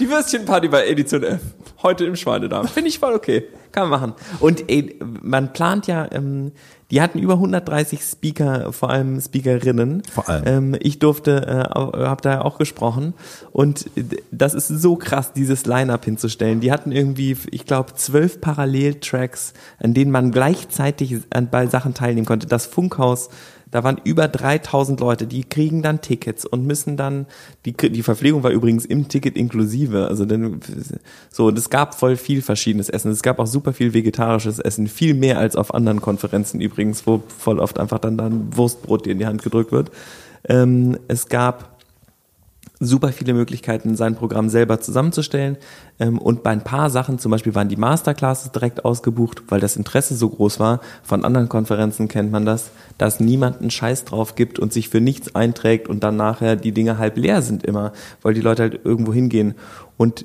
Die Würstchenparty bei Edition F. Heute im Schweinedarm. Finde ich voll okay. Kann man machen. Und ey, man plant ja, ähm, die hatten über 130 Speaker, vor allem Speakerinnen. Vor allem. Ähm, ich durfte, äh, habe da auch gesprochen. Und das ist so krass, dieses Line-Up hinzustellen. Die hatten irgendwie, ich glaube, zwölf Paralleltracks, an denen man gleichzeitig an, bei Sachen teilnehmen konnte. Das Funkhaus da waren über 3000 Leute, die kriegen dann Tickets und müssen dann, die, die Verpflegung war übrigens im Ticket inklusive, also dann, so, und es gab voll viel verschiedenes Essen. Es gab auch super viel vegetarisches Essen, viel mehr als auf anderen Konferenzen übrigens, wo voll oft einfach dann dann Wurstbrot dir in die Hand gedrückt wird. Ähm, es gab super viele Möglichkeiten, sein Programm selber zusammenzustellen. Ähm, und bei ein paar Sachen, zum Beispiel waren die Masterclasses direkt ausgebucht, weil das Interesse so groß war. Von anderen Konferenzen kennt man das, dass niemand einen Scheiß drauf gibt und sich für nichts einträgt und dann nachher die Dinge halb leer sind immer, weil die Leute halt irgendwo hingehen. Und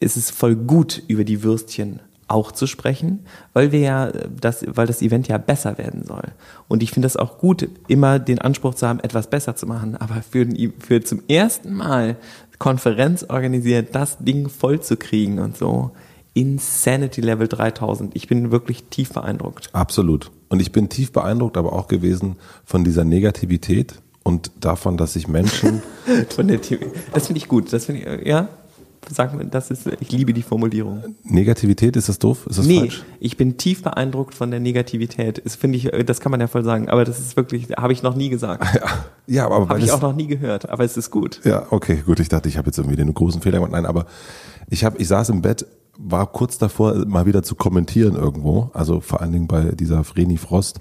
es ist voll gut, über die Würstchen auch zu sprechen, weil wir ja das, weil das Event ja besser werden soll. Und ich finde das auch gut, immer den Anspruch zu haben, etwas besser zu machen. Aber für, für zum ersten Mal Konferenz organisiert, das Ding voll zu kriegen und so. Insanity Level 3000. Ich bin wirklich tief beeindruckt. Absolut. Und ich bin tief beeindruckt, aber auch gewesen von dieser Negativität und davon, dass sich Menschen Von der TV. Das finde ich gut. Das finde ich, äh, ja. Sag mir, das ist, ich liebe die Formulierung. Negativität, ist das doof? Ist das nee, falsch? ich bin tief beeindruckt von der Negativität. Das finde ich, das kann man ja voll sagen. Aber das ist wirklich, habe ich noch nie gesagt. Ja, ja aber Habe ich auch noch nie gehört. Aber es ist gut. Ja, okay, gut. Ich dachte, ich habe jetzt irgendwie den großen Fehler gemacht. Nein, aber ich habe, ich saß im Bett, war kurz davor, mal wieder zu kommentieren irgendwo. Also vor allen Dingen bei dieser Vreni Frost.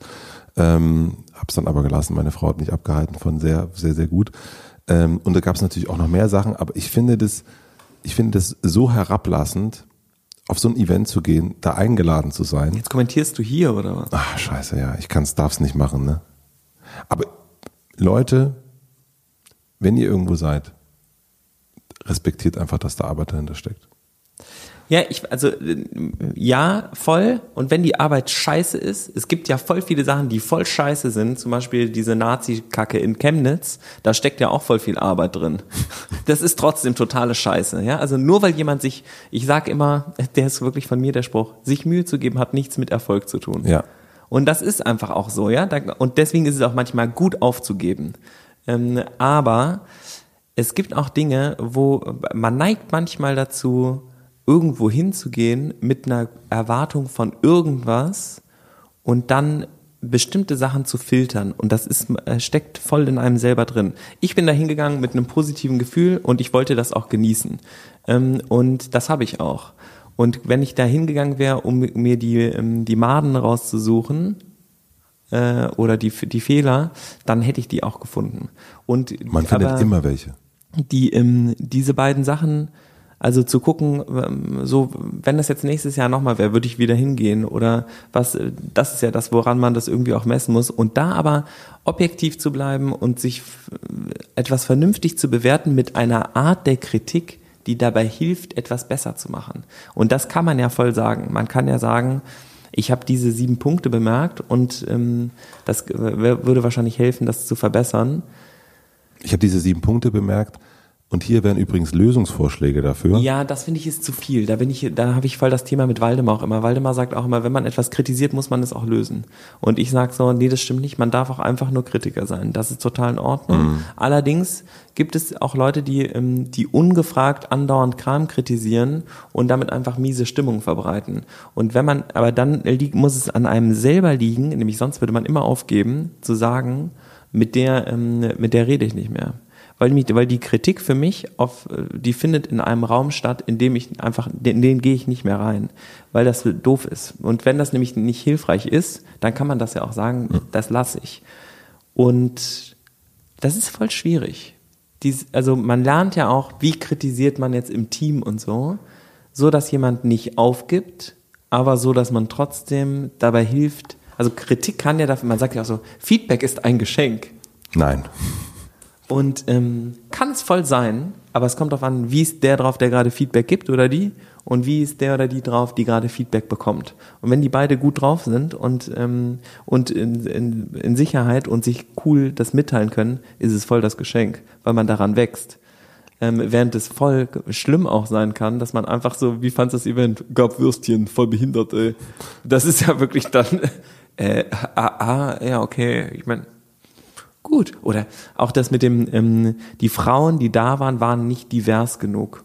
Ähm, hab's dann aber gelassen. Meine Frau hat mich abgehalten von sehr, sehr, sehr gut. Ähm, und da gab es natürlich auch noch mehr Sachen. Aber ich finde das, ich finde das so herablassend, auf so ein Event zu gehen, da eingeladen zu sein. Jetzt kommentierst du hier oder was? Ach, scheiße, ja, ich kann's, darf's nicht machen, ne? Aber Leute, wenn ihr irgendwo seid, respektiert einfach, dass da Arbeit dahinter steckt. Ja, ich, also, ja, voll. Und wenn die Arbeit scheiße ist, es gibt ja voll viele Sachen, die voll scheiße sind, zum Beispiel diese Nazi-Kacke in Chemnitz, da steckt ja auch voll viel Arbeit drin. Das ist trotzdem totale Scheiße, ja. Also nur weil jemand sich, ich sag immer, der ist wirklich von mir der Spruch, sich Mühe zu geben, hat nichts mit Erfolg zu tun. Ja. Und das ist einfach auch so, ja. Und deswegen ist es auch manchmal gut aufzugeben. Ähm, aber es gibt auch Dinge, wo man neigt manchmal dazu, irgendwo hinzugehen mit einer Erwartung von irgendwas und dann bestimmte Sachen zu filtern und das ist äh, steckt voll in einem selber drin. Ich bin da hingegangen mit einem positiven Gefühl und ich wollte das auch genießen ähm, und das habe ich auch. Und wenn ich da hingegangen wäre, um mir die ähm, die Maden rauszusuchen äh, oder die die Fehler, dann hätte ich die auch gefunden. Und Man findet immer welche. die ähm, diese beiden Sachen, also zu gucken, ähm, so wenn das jetzt nächstes Jahr nochmal wäre, würde ich wieder hingehen oder was, äh, das ist ja das, woran man das irgendwie auch messen muss und da aber objektiv zu bleiben und sich f- etwas vernünftig zu bewerten mit einer Art der Kritik, die dabei hilft, etwas besser zu machen. Und das kann man ja voll sagen. Man kann ja sagen, ich habe diese sieben Punkte bemerkt und ähm, das äh, würde wahrscheinlich helfen, das zu verbessern. Ich habe diese sieben Punkte bemerkt und hier wären übrigens Lösungsvorschläge dafür. Ja, das finde ich ist zu viel. Da bin ich, da habe ich voll das Thema mit Waldemar auch immer. Waldemar sagt auch immer, wenn man etwas kritisiert, muss man es auch lösen. Und ich sage so, nee, das stimmt nicht. Man darf auch einfach nur Kritiker sein. Das ist total in Ordnung. Allerdings gibt es auch Leute, die, ähm, die ungefragt andauernd Kram kritisieren und damit einfach miese Stimmung verbreiten. Und wenn man, aber dann liegt, muss es an einem selber liegen, nämlich sonst würde man immer aufgeben, zu sagen, mit der, ähm, mit der rede ich nicht mehr. Weil, mich, weil die Kritik für mich auf, äh, die findet in einem Raum statt, in dem ich einfach, in den gehe ich nicht mehr rein, weil das doof ist. Und wenn das nämlich nicht hilfreich ist, dann kann man das ja auch sagen, das lasse ich. Und das ist voll schwierig. Dies, also man lernt ja auch, wie kritisiert man jetzt im Team und so, so dass jemand nicht aufgibt, aber so, dass man trotzdem dabei hilft. Also Kritik kann ja dafür, man sagt ja auch so, Feedback ist ein Geschenk. Nein. Und ähm, kann es voll sein, aber es kommt darauf an, wie ist der drauf, der gerade Feedback gibt oder die und wie ist der oder die drauf, die gerade Feedback bekommt. Und wenn die beide gut drauf sind und, ähm, und in, in, in Sicherheit und sich cool das mitteilen können, ist es voll das Geschenk, weil man daran wächst. Ähm, während es voll schlimm auch sein kann, dass man einfach so, wie fandst das Event? Gab Würstchen, voll behindert, ey. Das ist ja wirklich dann, äh, ah, ah ja, okay, ich meine, Gut. Oder auch das mit dem, ähm, die Frauen, die da waren, waren nicht divers genug.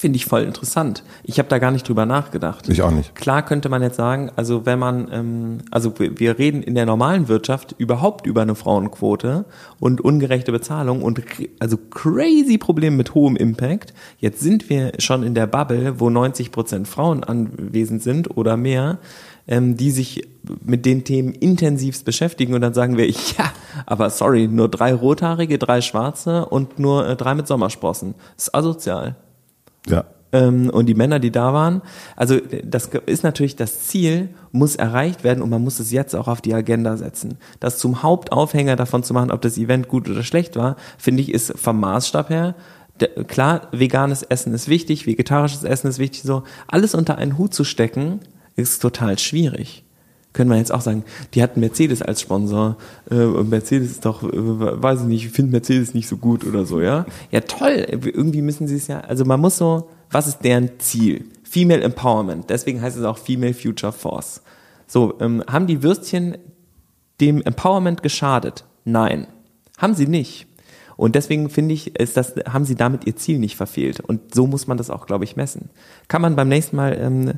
Finde ich voll interessant. Ich habe da gar nicht drüber nachgedacht. Ich auch nicht. Klar könnte man jetzt sagen, also wenn man, ähm, also wir reden in der normalen Wirtschaft überhaupt über eine Frauenquote und ungerechte Bezahlung und also crazy Probleme mit hohem Impact. Jetzt sind wir schon in der Bubble, wo 90 Prozent Frauen anwesend sind oder mehr, ähm, die sich mit den Themen intensivst beschäftigen und dann sagen wir, ja, aber sorry, nur drei Rothaarige, drei Schwarze und nur äh, drei mit Sommersprossen. Das ist asozial Ja. ähm, und die Männer, die da waren. Also das ist natürlich das Ziel, muss erreicht werden und man muss es jetzt auch auf die Agenda setzen. Das zum Hauptaufhänger davon zu machen, ob das Event gut oder schlecht war, finde ich, ist vom Maßstab her. Klar, veganes Essen ist wichtig, vegetarisches Essen ist wichtig, so alles unter einen Hut zu stecken, ist total schwierig. Können wir jetzt auch sagen, die hatten Mercedes als Sponsor. Äh, und Mercedes ist doch, äh, weiß ich nicht, ich finde Mercedes nicht so gut oder so, ja? Ja, toll. Irgendwie müssen sie es ja, also man muss so, was ist deren Ziel? Female Empowerment. Deswegen heißt es auch Female Future Force. So, ähm, haben die Würstchen dem Empowerment geschadet? Nein. Haben sie nicht. Und deswegen finde ich, ist das, haben sie damit ihr Ziel nicht verfehlt. Und so muss man das auch, glaube ich, messen. Kann man beim nächsten Mal ähm,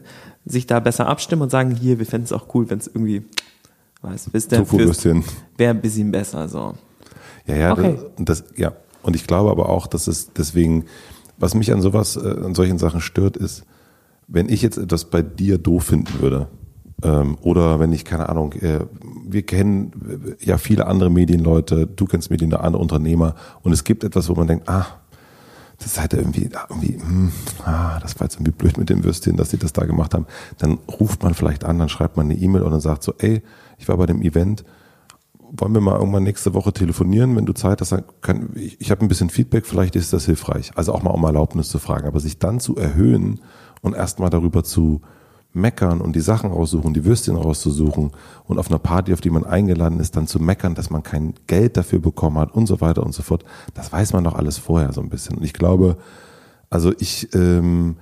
sich da besser abstimmen und sagen, hier, wir fänden es auch cool, wenn es irgendwie, weiß, ihr, Tofu-Würstchen. wäre ein bisschen besser, so. Ja, ja, Okay. das, das, ja. Und ich glaube aber auch, dass es deswegen, was mich an sowas, äh, an solchen Sachen stört, ist, wenn ich jetzt etwas bei dir doof finden würde, ähm, oder wenn ich, keine Ahnung, äh, wir kennen äh, ja viele andere Medienleute, du kennst Medien, andere Unternehmer, und es gibt etwas, wo man denkt, ah, das ist halt irgendwie, irgendwie hm, ah, das war jetzt irgendwie blöd mit dem Würstchen, dass sie das da gemacht haben. Dann ruft man vielleicht an, dann schreibt man eine E-Mail und dann sagt so, ey, ich war bei dem Event, wollen wir mal irgendwann nächste Woche telefonieren, wenn du Zeit hast, dann kann, ich, ich habe ein bisschen Feedback, vielleicht ist das hilfreich. Also auch mal um Erlaubnis zu fragen, aber sich dann zu erhöhen und erstmal darüber zu meckern und die Sachen raussuchen, die Würstchen rauszusuchen und auf einer Party, auf die man eingeladen ist, dann zu meckern, dass man kein Geld dafür bekommen hat und so weiter und so fort. Das weiß man doch alles vorher so ein bisschen. Und ich glaube, also ich ähm,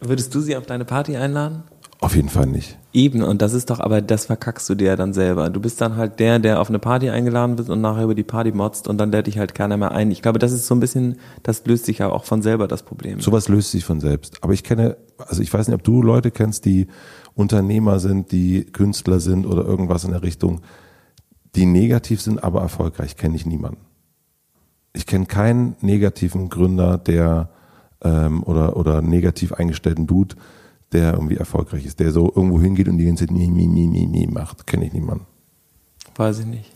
Würdest du sie auf deine Party einladen? Auf jeden Fall nicht. Eben, und das ist doch, aber das verkackst du dir ja dann selber. Du bist dann halt der, der auf eine Party eingeladen wird und nachher über die Party motzt und dann lädt dich halt keiner mehr ein. Ich glaube, das ist so ein bisschen, das löst sich ja auch von selber das Problem. Sowas löst sich von selbst. Aber ich kenne, also ich weiß nicht, ob du Leute kennst, die Unternehmer sind, die Künstler sind oder irgendwas in der Richtung, die negativ sind, aber erfolgreich, kenne ich niemanden. Ich kenne keinen negativen Gründer, der ähm, oder, oder negativ eingestellten Dude, der irgendwie erfolgreich ist, der so irgendwo hingeht und die ganze Zeit mi, mi, mi, mi macht. Kenne ich niemanden. Weiß ich nicht.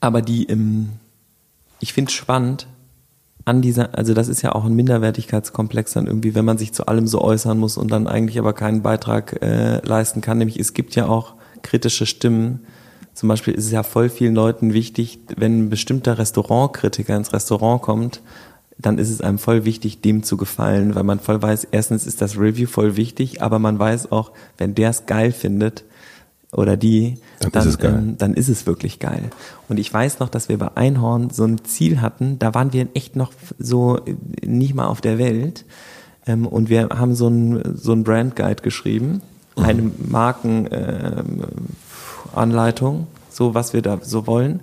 Aber die, ähm, ich finde spannend an dieser, also das ist ja auch ein Minderwertigkeitskomplex dann irgendwie, wenn man sich zu allem so äußern muss und dann eigentlich aber keinen Beitrag äh, leisten kann. Nämlich es gibt ja auch kritische Stimmen. Zum Beispiel ist es ja voll vielen Leuten wichtig, wenn ein bestimmter Restaurantkritiker ins Restaurant kommt, dann ist es einem voll wichtig, dem zu gefallen, weil man voll weiß, erstens ist das Review voll wichtig, aber man weiß auch, wenn der es geil findet oder die, Dann dann, ist. Ähm, dann ist es wirklich geil. Und ich weiß noch, dass wir bei Einhorn so ein Ziel hatten, da waren wir echt noch so äh, nicht mal auf der Welt. Ähm, und wir haben so ein, so ein Brand Guide geschrieben, eine Markenanleitung, ähm, so was wir da so wollen.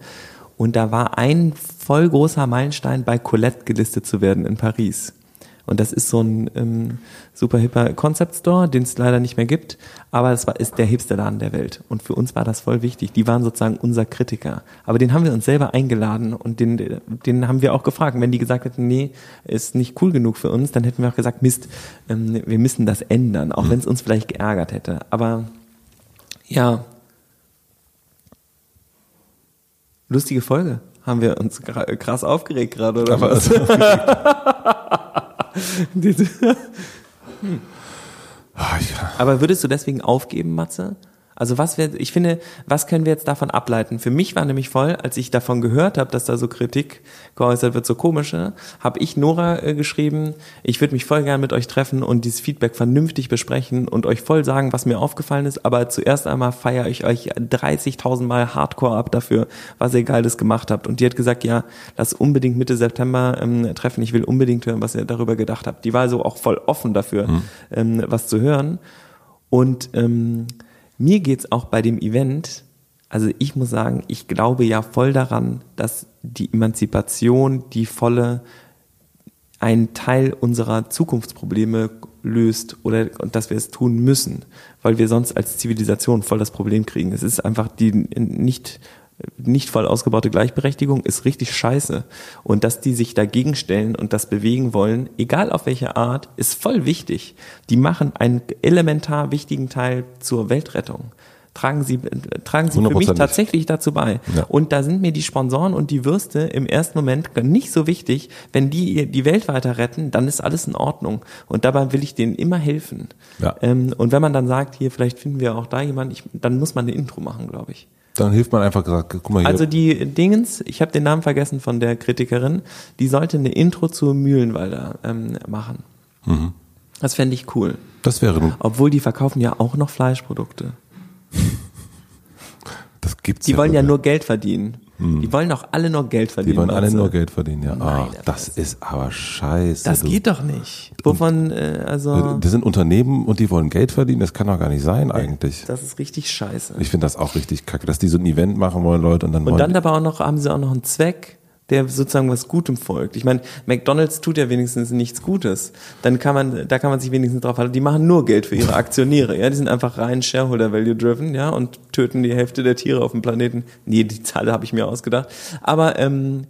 Und da war ein voll großer Meilenstein, bei Colette gelistet zu werden in Paris. Und das ist so ein ähm, super hipper Concept Store, den es leider nicht mehr gibt, aber es war, ist der hipste Laden der Welt. Und für uns war das voll wichtig. Die waren sozusagen unser Kritiker. Aber den haben wir uns selber eingeladen und den, den haben wir auch gefragt. Wenn die gesagt hätten, nee, ist nicht cool genug für uns, dann hätten wir auch gesagt, Mist, ähm, wir müssen das ändern, auch wenn es uns vielleicht geärgert hätte. Aber ja, lustige Folge. Haben wir uns krass aufgeregt gerade, oder Aber was? Ja. Aber würdest du deswegen aufgeben, Matze? Also was wir, ich finde, was können wir jetzt davon ableiten? Für mich war nämlich voll, als ich davon gehört habe, dass da so Kritik geäußert wird, so komische, habe ich Nora äh, geschrieben, ich würde mich voll gern mit euch treffen und dieses Feedback vernünftig besprechen und euch voll sagen, was mir aufgefallen ist, aber zuerst einmal feiere ich euch 30.000 Mal Hardcore ab dafür, was ihr Geiles gemacht habt. Und die hat gesagt, ja, lass unbedingt Mitte September ähm, treffen, ich will unbedingt hören, was ihr darüber gedacht habt. Die war also auch voll offen dafür, ähm, was zu hören. Und ähm, mir geht's auch bei dem Event, also ich muss sagen, ich glaube ja voll daran, dass die Emanzipation die volle einen Teil unserer Zukunftsprobleme löst oder dass wir es tun müssen, weil wir sonst als Zivilisation voll das Problem kriegen. Es ist einfach die nicht nicht voll ausgebaute Gleichberechtigung ist richtig scheiße. Und dass die sich dagegen stellen und das bewegen wollen, egal auf welche Art, ist voll wichtig. Die machen einen elementar wichtigen Teil zur Weltrettung. Tragen sie, tragen sie für mich tatsächlich dazu bei. Ja. Und da sind mir die Sponsoren und die Würste im ersten Moment nicht so wichtig. Wenn die die Welt weiter retten, dann ist alles in Ordnung. Und dabei will ich denen immer helfen. Ja. Ähm, und wenn man dann sagt, hier, vielleicht finden wir auch da jemanden, ich, dann muss man eine Intro machen, glaube ich. Dann hilft man einfach gesagt, guck mal hier. Also die Dingens, ich habe den Namen vergessen von der Kritikerin, die sollte eine Intro zu Mühlenwalder ähm, machen. Mhm. Das fände ich cool. das wäre, Obwohl die verkaufen ja auch noch Fleischprodukte. das gibt's Die wollen ja nur Geld verdienen. Die wollen auch alle nur Geld verdienen. Die wollen alle nur Geld verdienen, ja. Meine das ist aber scheiße. Das geht doch nicht. Wovon, äh, also, Das sind Unternehmen und die wollen Geld verdienen, das kann doch gar nicht sein eigentlich. das ist richtig scheiße. Ich finde das auch richtig kacke, dass die so ein Event machen wollen, Leute, und dann Und wollen dann aber auch noch, haben sie auch noch einen Zweck, der sozusagen was Gutem folgt. Ich meine, McDonald's tut ja wenigstens nichts Gutes. Dann kann man, da kann man sich wenigstens drauf halten. Die machen nur Geld für ihre Aktionäre. Ja, die sind einfach rein Shareholder Value driven, ja, und töten die Hälfte der Tiere auf dem Planeten. Nee, die Zahl habe ich mir ausgedacht. Aber ähm,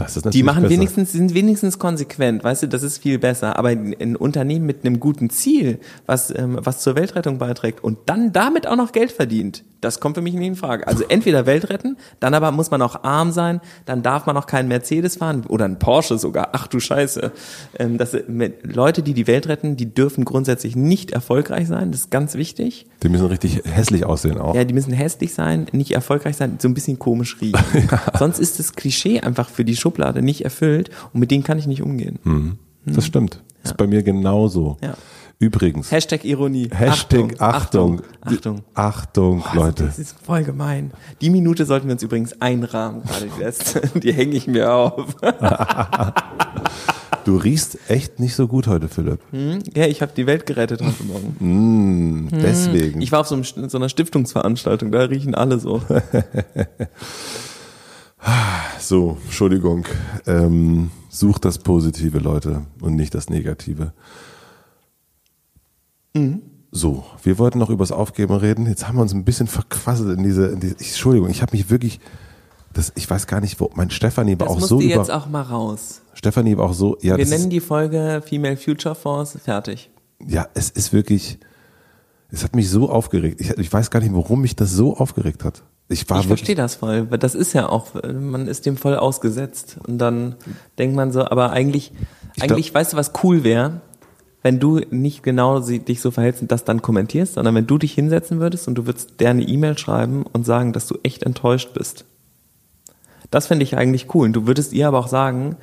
Das ist die machen besser. wenigstens, sind wenigstens konsequent, weißt du, das ist viel besser. Aber ein Unternehmen mit einem guten Ziel, was, ähm, was zur Weltrettung beiträgt und dann damit auch noch Geld verdient, das kommt für mich nicht in Frage. Also entweder Welt retten, dann aber muss man auch arm sein, dann darf man auch keinen Mercedes fahren oder einen Porsche sogar. Ach du Scheiße. Ähm, das, mit, Leute, die die Welt retten, die dürfen grundsätzlich nicht erfolgreich sein, das ist ganz wichtig. Die müssen richtig hässlich aussehen auch. Ja, die müssen hässlich sein, nicht erfolgreich sein, so ein bisschen komisch riechen. Sonst ist das Klischee einfach für die Schublade nicht erfüllt und mit denen kann ich nicht umgehen. Das stimmt. Das ist bei mir genauso. Ja. Übrigens, Hashtag Ironie. Hashtag Achtung. Achtung. Achtung, Boah, Leute. Das ist voll gemein. Die Minute sollten wir uns übrigens einrahmen, gerade die letzte. Die hänge ich mir auf. Du riechst echt nicht so gut heute, Philipp. Hm? Ja, ich habe die Welt gerettet heute Morgen. Mm, deswegen. Ich war auf so, einem, so einer Stiftungsveranstaltung, da riechen alle so. So, Entschuldigung. Ähm, sucht das Positive, Leute, und nicht das Negative. So, wir wollten noch übers Aufgeben reden. Jetzt haben wir uns ein bisschen verquasselt in diese. In diese ich, Entschuldigung, ich habe mich wirklich. Das, ich weiß gar nicht, wo. Mein Stefanie war Das auch so über. jetzt auch mal raus. Stefanie war auch so. Ja, Wir das nennen ist, die Folge Female Future Force fertig. ja, es ist wirklich. Es hat mich so aufgeregt. Ich, ich weiß gar nicht, warum mich das so aufgeregt hat. Ich Ich verstehe das voll, weil das ist ja auch, man ist dem voll ausgesetzt. Und dann denkt man so, aber eigentlich, Ich glaub- eigentlich, weißt du, was cool wäre, wenn du nicht genau sie- dich so verhältst und das dann kommentierst, sondern wenn du dich hinsetzen würdest und du würdest der eine E-Mail schreiben und sagen, dass du echt enttäuscht bist. Das fände ich eigentlich cool. Und du würdest ihr aber auch sagen,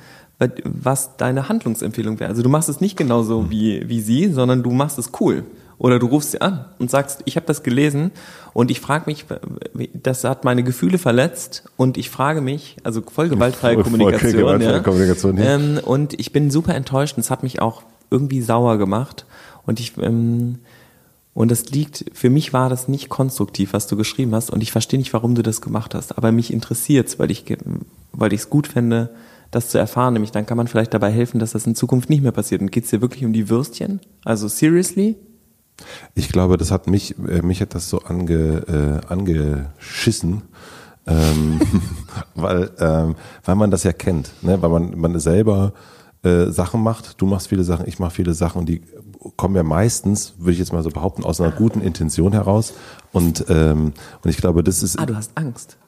was deine Handlungsempfehlung wäre. Also du machst es nicht genauso wie, wie sie, sondern du machst es cool. Oder du rufst sie an und sagst, ich habe das gelesen und ich frage mich, das hat meine Gefühle verletzt und ich frage mich, also voll gewaltfreie Voll- voll Kommunikation, gewaltfreie ja, Kommunikation, ja. ähm, und ich bin super enttäuscht und es hat mich auch irgendwie sauer gemacht und ich ähm, und das liegt, für mich war das nicht konstruktiv, was du geschrieben hast und ich verstehe nicht, warum du das gemacht hast, aber mich interessiert's, weil ich weil ich es gut fände, das zu erfahren, nämlich dann kann man vielleicht dabei helfen, dass das in Zukunft nicht mehr passiert. Und geht's dir wirklich um die Würstchen? Also seriously? Ich glaube, das hat mich, äh, mich hat das so ange, äh, angeschissen, ähm, weil, ähm, weil man das ja kennt, ne? weil man, man selber äh, Sachen macht, du machst viele Sachen, ich mache viele Sachen und die kommen ja meistens, würde ich jetzt mal so behaupten, aus einer guten Intention heraus und, ähm, und ich glaube, das ist, Ah, du hast Angst.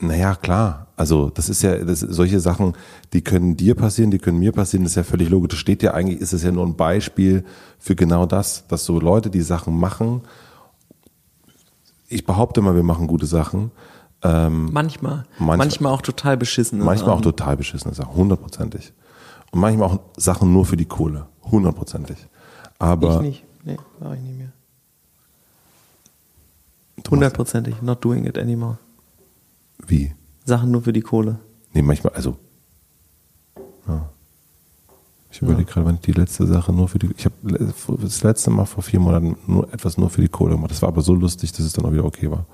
Naja, klar. Also das ist ja, das, solche Sachen, die können dir passieren, die können mir passieren, das ist ja völlig logisch. Das steht ja eigentlich, ist es ja nur ein Beispiel für genau das, dass so Leute, die Sachen machen, ich behaupte mal, wir machen gute Sachen, Manchmal. Manchmal, Manchmal- auch total beschissen. manchmal auch total beschissene Sachen, hundertprozentig. Und manchmal auch Sachen nur für die Kohle, hundertprozentig. Aber Ich nicht. Nee, mach ich nicht mehr. Hundertprozentig. Not doing it anymore. Wie? Sachen nur für die Kohle. Nee, manchmal, also. Ja. Ich überlege gerade, wann ich die letzte Sache nur für die. Ich habe das letzte Mal vor vier Monaten nur etwas nur für die Kohle gemacht. Das war aber so lustig, dass es dann auch wieder okay war.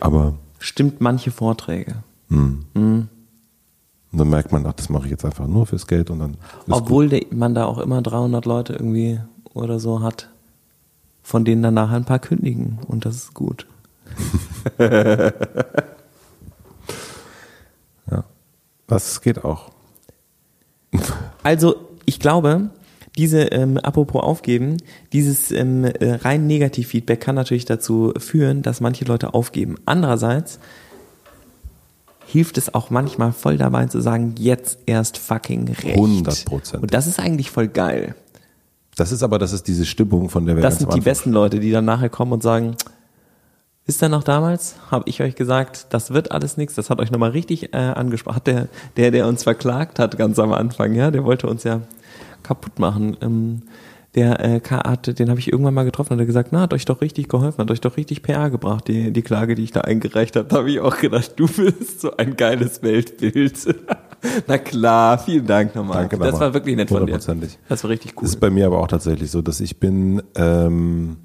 Aber Stimmt manche Vorträge. und dann merkt man, ach, das mache ich jetzt einfach nur fürs Geld und dann. Obwohl der, man da auch immer 300 Leute irgendwie oder so hat, von denen dann nachher ein paar kündigen. Und das ist. Gut. Das geht auch. Also, ich glaube, diese, ähm, apropos aufgeben, dieses ähm, äh, rein Negativ-Feedback kann natürlich dazu führen, dass manche Leute aufgeben. Andererseits hilft es auch manchmal voll dabei zu sagen, jetzt erst fucking recht. 100%. Und das ist eigentlich voll geil. Das ist aber, das ist diese Stimmung, von der wir Das sind die besten Leute, die dann nachher kommen und sagen, ist da noch damals? Habe ich euch gesagt, das wird alles nichts. Das hat euch nochmal richtig äh, angesprochen. Hat der, der, der uns verklagt hat ganz am Anfang, ja, der wollte uns ja kaputt machen. Ähm, der äh, hat, den habe ich irgendwann mal getroffen und hat gesagt, na, hat euch doch richtig geholfen, hat euch doch richtig PR gebracht, die, die Klage, die ich da eingereicht habe. Da habe ich auch gedacht, du bist so ein geiles Weltbild. na klar, vielen Dank nochmal. Danke das war wirklich nett von dir. Das war richtig cool. Das ist bei mir aber auch tatsächlich so, dass ich bin, ähm,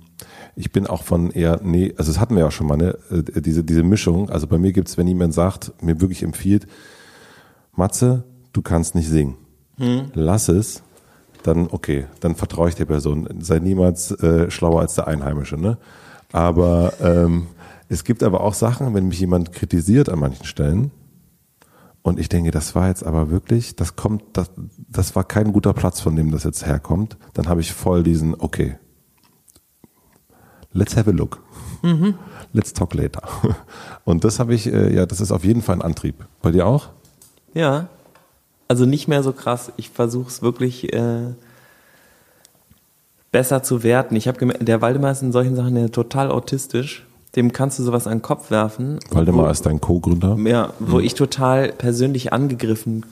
Ich bin auch von eher, nee, also das hatten wir ja schon mal, ne? äh, diese, diese Mischung. Also bei mir gibt's, wenn jemand sagt, mir wirklich empfiehlt, Matze, du kannst nicht singen. Hm. Lass es, dann okay, dann vertraue ich der Person. Sei niemals äh, schlauer als der Einheimische, ne? Aber ähm, es gibt aber auch Sachen, wenn mich jemand kritisiert an manchen Stellen, und ich denke, das war jetzt aber wirklich, das kommt, das, das war kein guter Platz, von dem das jetzt herkommt. Dann habe ich voll diesen, okay, let's have a look. Mhm. Let's talk later. Und das habe ich, äh, ja, das ist auf jeden Fall ein Antrieb. Bei dir auch? Ja. Also nicht mehr so krass. Ich versuche es wirklich äh, besser zu werten. Ich habe gemerkt, der Waldemar ist in solchen Sachen ja total autistisch dem kannst du sowas an den Kopf werfen. Waldemar wo, ist dein Co-Gründer. Ja, wo mhm. ich total persönlich angegriffen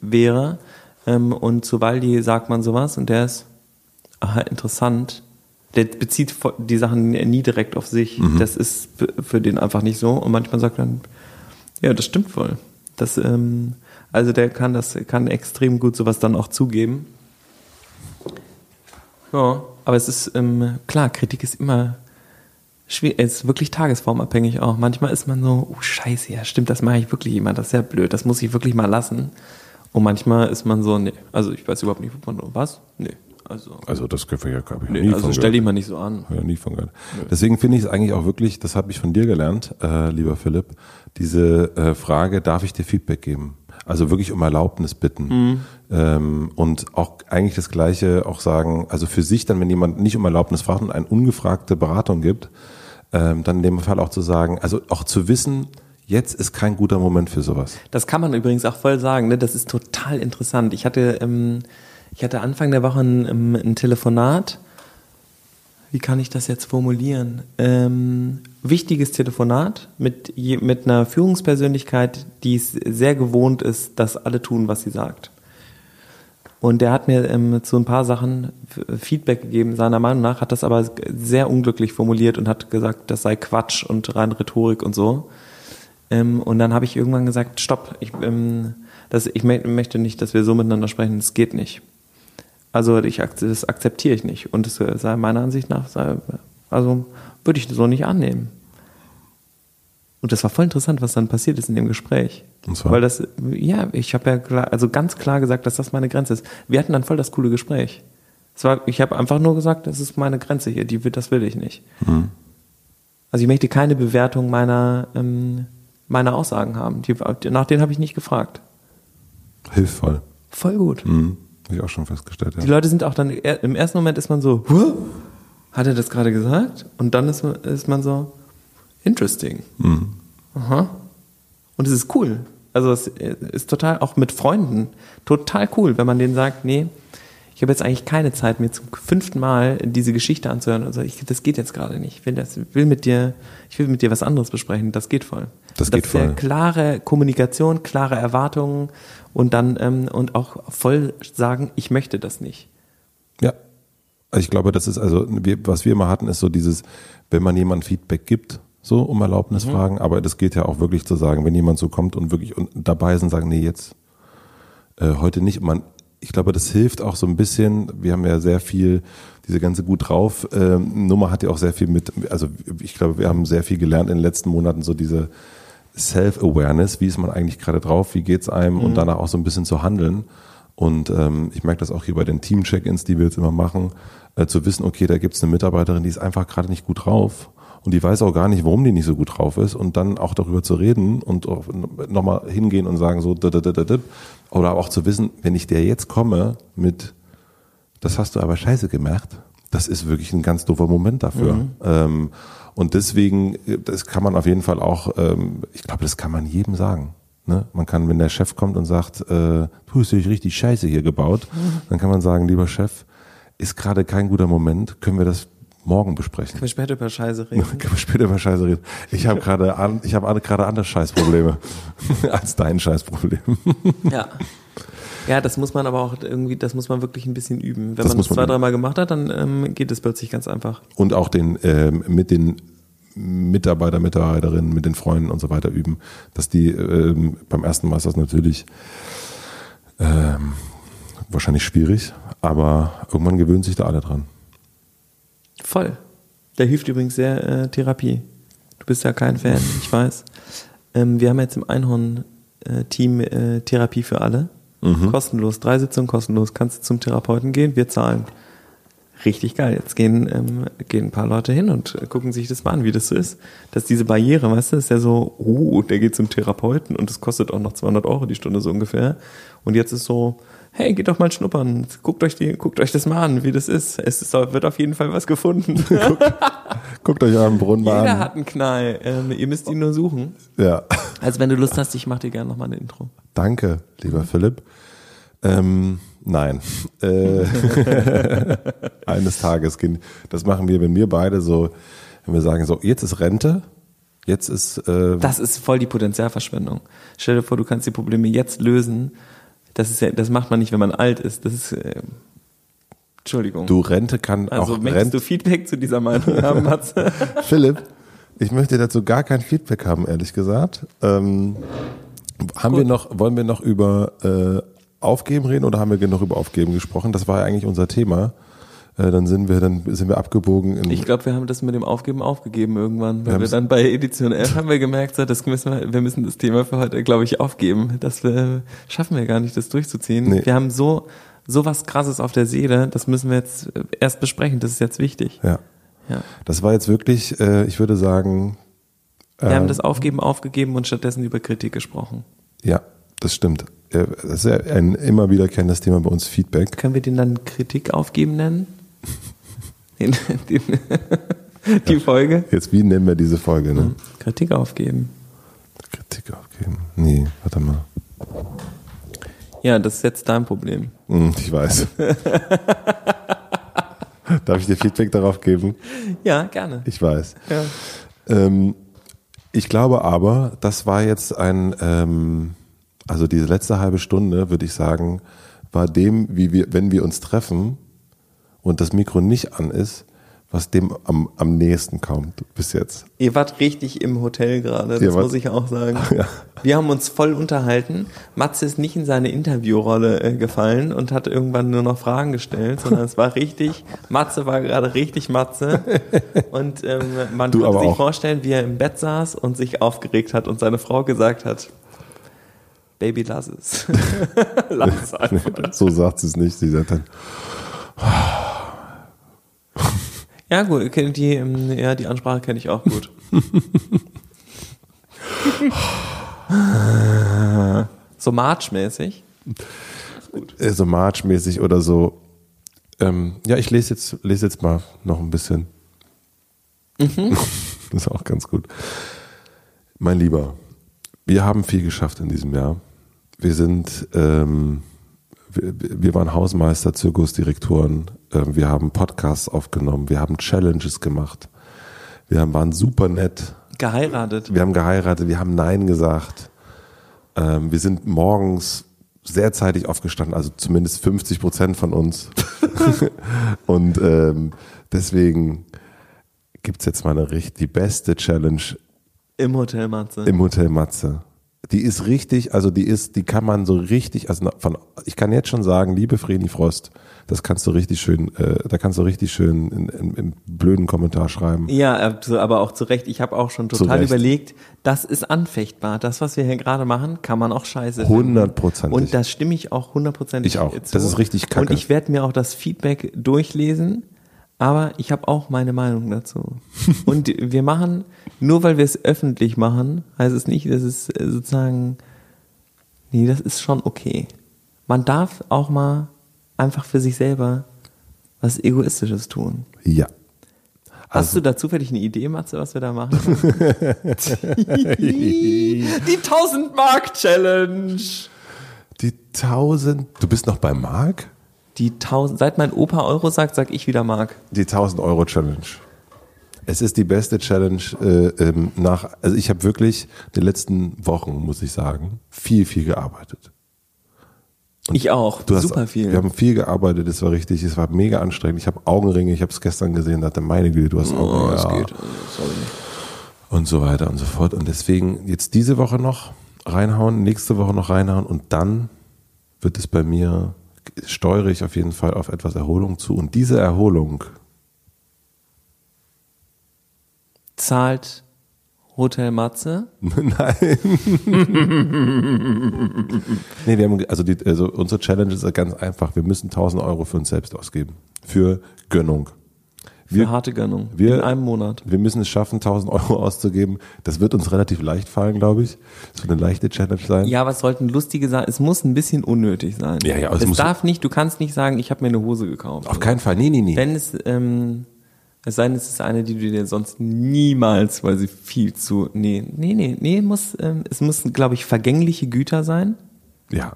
wäre. Ähm, und zu Waldi sagt man sowas und der ist, aha, interessant. Der bezieht die Sachen nie direkt auf sich. Mhm. Das ist für den einfach nicht so. Und manchmal sagt dann, ja, das stimmt voll. Das, ähm, also der kann das, kann extrem gut sowas dann auch zugeben. Ja, aber es ist ähm, klar, Kritik ist immer schwierig, ist wirklich tagesformabhängig auch. Manchmal ist man so, oh Scheiße, ja stimmt, das mache ich wirklich immer, das ist ja blöd, das muss ich wirklich mal lassen. Und manchmal ist man so, nee, also ich weiß überhaupt nicht, was? Nee. Also, also das Gefühl ja, glaube ich nee, nie Also stell dich mal nicht so an. Ja, nie von gehört. Deswegen finde ich es eigentlich auch wirklich, das habe ich von dir gelernt, äh, lieber Philipp, diese äh, Frage, darf ich dir Feedback geben? Also wirklich um Erlaubnis bitten. Mhm. Ähm, und auch eigentlich das Gleiche auch sagen, also für sich dann, wenn jemand nicht um Erlaubnis fragt und eine ungefragte Beratung gibt, ähm, dann in dem Fall auch zu sagen, also auch zu wissen, jetzt ist kein guter Moment für sowas. Das kann man übrigens auch voll sagen, ne? das ist total interessant. Ich hatte, ähm, ich hatte Anfang der Woche ein, ähm, ein Telefonat, wie kann ich das jetzt formulieren? Ähm, wichtiges Telefonat mit, mit einer Führungspersönlichkeit, die es sehr gewohnt ist, dass alle tun, was sie sagt. Und der hat mir ähm, zu ein paar Sachen Feedback gegeben. Seiner Meinung nach hat das aber sehr unglücklich formuliert und hat gesagt, das sei Quatsch und rein Rhetorik und so. Ähm, und dann habe ich irgendwann gesagt, stopp, ich, ähm, das, ich möchte nicht, dass wir so miteinander sprechen, das geht nicht. Also ich, das akzeptiere ich nicht. Und es sei meiner Ansicht nach, sei, also würde ich das so nicht annehmen. Und das war voll interessant, was dann passiert ist in dem Gespräch. Und zwar? Weil das, ja, ich habe ja klar, also ganz klar gesagt, dass das meine Grenze ist. Wir hatten dann voll das coole Gespräch. Es war, ich habe einfach nur gesagt, das ist meine Grenze hier, die, das will ich nicht. Mhm. Also ich möchte keine Bewertung meiner, ähm, meiner Aussagen haben. Die, nach denen habe ich nicht gefragt. Hilfvoll. Voll gut. Mhm. Habe ich auch schon festgestellt, ja. Die Leute sind auch dann, im ersten Moment ist man so, Huh? hat er das gerade gesagt? Und dann ist, ist man so, interesting. Mhm. Aha. Und es ist cool. Also es ist total, auch mit Freunden, total cool, wenn man denen sagt, nee, ich habe jetzt eigentlich keine Zeit, mir zum fünften Mal diese Geschichte anzuhören. Also ich, das geht jetzt gerade nicht. Ich will, das, will mit dir, ich will mit dir was anderes besprechen. Das geht voll. Das, das geht voll. Klare Kommunikation, klare Erwartungen und dann ähm, und auch voll sagen, ich möchte das nicht. Ja. Ich glaube, das ist also, was wir immer hatten, ist so dieses, wenn man jemand Feedback gibt, so um Erlaubnis mhm. fragen, aber das geht ja auch wirklich zu sagen, wenn jemand so kommt und wirklich und dabei ist und sagen, nee, jetzt äh, heute nicht. Man, ich glaube, das hilft auch so ein bisschen. Wir haben ja sehr viel, diese ganze gut drauf äh, Nummer hat ja auch sehr viel mit, also ich glaube, wir haben sehr viel gelernt in den letzten Monaten, so diese Self-Awareness, wie ist man eigentlich gerade drauf, wie geht's einem mhm. und danach auch so ein bisschen zu handeln. Und ähm, ich merke das auch hier bei den Team-Check-ins, die wir jetzt immer machen, äh, zu wissen, okay, da gibt's eine Mitarbeiterin, die ist einfach gerade nicht gut drauf und die weiß auch gar nicht, warum die nicht so gut drauf ist und dann auch darüber zu reden und nochmal hingehen und sagen so oder auch zu wissen, wenn ich dir jetzt komme mit, das hast du aber scheiße gemacht, das ist wirklich ein ganz doofer Moment dafür. Mhm. Ähm, und deswegen, das kann man auf jeden Fall auch, ähm, ich glaube, das kann man jedem sagen. Ne? Man kann, wenn der Chef kommt und sagt, äh, du hast dich richtig scheiße hier gebaut, mhm. dann kann man sagen, lieber Chef, ist gerade kein guter Moment, können wir das morgen besprechen. Können wir später über Scheiße reden? Können wir später über Scheiße reden. Ich habe gerade an, ich habe gerade andere Scheißprobleme als dein Scheißproblem. ja. Ja, das muss man aber auch irgendwie, das muss man wirklich ein bisschen üben. Wenn das man das zwei, dreimal gemacht hat, dann ähm, geht es plötzlich ganz einfach. Und auch den ähm, mit den Mitarbeiter, Mitarbeiterinnen, mit den Freunden und so weiter üben, dass die ähm, beim ersten Mal ist das natürlich ähm, wahrscheinlich schwierig, aber irgendwann gewöhnen sich da alle dran. Voll. Da hilft übrigens sehr äh, Therapie. Du bist ja kein Fan, ich weiß. Ähm, wir haben jetzt im Einhorn-Team äh, Therapie für alle. Kostenlos, drei Sitzungen kostenlos. Kannst du zum Therapeuten gehen, wir zahlen. Richtig geil. Jetzt gehen, ähm, gehen ein paar Leute hin und äh, gucken sich das mal an, wie das so ist. Dass diese Barriere, weißt du, ist ja so, oh, der geht zum Therapeuten und das kostet auch noch 200 Euro die Stunde so ungefähr. Und jetzt ist so, hey, geht doch mal schnuppern, guckt euch die, guckt euch das mal an, wie das ist. Es ist, wird auf jeden Fall was gefunden. Guckt euch euren Brunnen mal Jeder an. hat einen Knall. Ähm, ihr müsst ihn nur suchen. Ja. Also wenn du Lust hast, ich mach dir gerne nochmal eine Intro. Danke, lieber Philipp. Ähm, nein. Äh, eines Tages gehen. Das machen wir, wenn wir beide so, wenn wir sagen, so, jetzt ist Rente, jetzt ist äh, Das ist voll die Potenzialverschwendung. Stell dir vor, du kannst die Probleme jetzt lösen. Das ist ja, das macht man nicht, wenn man alt ist. Das ist, äh, Entschuldigung. du Rente kann also auch möchtest Rente. du Feedback zu dieser Meinung haben, Matze? Philipp, ich möchte dazu gar kein Feedback haben, ehrlich gesagt. Ähm, haben wir noch, wollen wir noch über äh, Aufgeben reden oder haben wir genug über Aufgeben gesprochen? Das war ja eigentlich unser Thema. Äh, dann sind wir, dann sind wir abgebogen in Ich glaube, wir haben das mit dem Aufgeben aufgegeben irgendwann, weil wir, haben's- dann bei Edition 11 haben wir gemerkt, so, das müssen wir, wir müssen das Thema für heute, glaube ich, aufgeben. Das wir, schaffen wir gar nicht, das durchzuziehen. Nee. Wir haben so, so was Krasses auf der Seele, das müssen wir jetzt äh, erst besprechen, das ist jetzt wichtig. ja. Ja. Das war jetzt wirklich, äh, ich würde sagen, Wir haben ähm, das Aufgeben aufgegeben und stattdessen über Kritik gesprochen. Ja, das stimmt. Äh, Das ist ein immer wiederkehrendes Thema bei uns, Feedback. Können wir den dann Kritik aufgeben nennen? Den, den, die Folge? Jetzt, wie nennen wir diese Folge, ne? Kritik aufgeben. Kritik aufgeben. Nee, warte mal. Ja, das ist jetzt dein Problem. Hm, ich weiß. Darf ich dir Feedback darauf geben? Ja, gerne. Ich weiß. Ja. Ähm, ich glaube aber, das war jetzt ein, ähm, also diese letzte halbe Stunde, würde ich sagen, war dem, wie wir, wenn wir uns treffen und das Mikro nicht an ist, was dem am, am nächsten kommt bis jetzt. Ihr wart richtig im Hotel gerade, das muss ich auch sagen. Ja. Wir haben uns voll unterhalten. Matze ist nicht in seine Interviewrolle äh, gefallen und hat irgendwann nur noch Fragen gestellt, sondern es war richtig, Matze war gerade richtig Matze. Und ähm, man Du konnte sich auch. vorstellen, wie er im Bett saß und sich aufgeregt hat und seine Frau gesagt hat, Baby, lass es. lass es einfach. So sagt sie es nicht. Sie sagt dann, Ja, gut, die, ähm, ja, die Ansprache kenne ich auch gut. so March-mäßig. äh, so marchmäßig oder so. Ähm, ja, ich lese jetzt, lese jetzt mal noch ein bisschen. Mhm. das ist auch ganz gut. Mein Lieber, wir haben viel geschafft in diesem Jahr. Wir sind, ähm, wir, waren Hausmeister, Zirkusdirektoren, ähm, wir haben Podcasts aufgenommen, wir haben Challenges gemacht, wir haben, waren super nett, Geheiratet. wir haben geheiratet, wir haben Nein gesagt. Ähm, wir sind morgens sehr zeitig aufgestanden, also zumindest 50 Prozent von uns. Und ähm, deswegen gibt's jetzt mal eine richtig, die beste Challenge Im Hotel Matze. im Hotel Matze. Die ist richtig, also die ist, die kann man so richtig, also von, ich kann jetzt schon sagen, liebe Vreni Frost, das kannst du richtig schön, äh, da kannst du richtig schön in, in, im blöden Kommentar schreiben. ja, äh, aber auch zu Recht. Ich habe auch schon total Recht. überlegt, das ist anfechtbar. Das, was wir hier gerade machen, kann man auch scheiße. Hundertprozentig. Und da stimme ich auch hundertprozentig Ich auch. zu. Das ist richtig kacke. Und ich werde mir auch das Feedback durchlesen, aber ich habe auch meine Meinung dazu. Und wir machen, nur weil wir es öffentlich machen, heißt es nicht, dass es äh, sozusagen, nee, das ist schon okay. Man darf auch mal einfach für sich selber was Egoistisches tun. Ja. Hast du da zufällig eine Idee, Matze, was wir da machen? können? die 1000 Mark Challenge. Die 1000, du bist noch bei Mark? Die 1000, seit mein Opa Euro sagt, sag ich wieder Mark. Die 1000 Euro Challenge. Es ist die beste Challenge äh, ähm, nach, also ich habe wirklich die letzten Wochen, muss ich sagen, viel, viel gearbeitet. Ich auch. Du hast, Super viel. Wir haben viel gearbeitet, es war richtig, es war mega anstrengend. Ich habe Augenringe, ich habe es gestern gesehen, dachte, meine Güte, du hast Augenringe. es ja. geht. Sorry. Und so weiter und so fort. Und deswegen jetzt diese Woche noch reinhauen, nächste Woche noch reinhauen und dann wird es bei mir, steuere ich auf jeden Fall auf etwas Erholung zu. Und diese Erholung zahlt Hotel Matze. Nein. nee, wir haben, also, die, also unsere Challenge ist ganz einfach. Wir müssen 1000 Euro für uns selbst ausgeben. Für Gönnung. Für harte Gönnung. wir- in einem Monat. Wir müssen es schaffen, 1000 Euro auszugeben. Das wird uns relativ leicht fallen, glaube ich. Das wird eine leichte Challenge sein. Ja, aber es sollten lustige Sachen. Es muss ein bisschen unnötig sein. Ja, ja, es es darf nicht, du kannst nicht sagen, ich habe mir eine Hose gekauft. Auf keinen Fall. Nee, nee, nee. Wenn es, ähm, es sei denn, es ist eine, die du dir sonst niemals, weil sie viel zu, nee, nee, nee, nee, muss, ähm, es müssen, glaube ich, vergängliche Güter sein. Ja.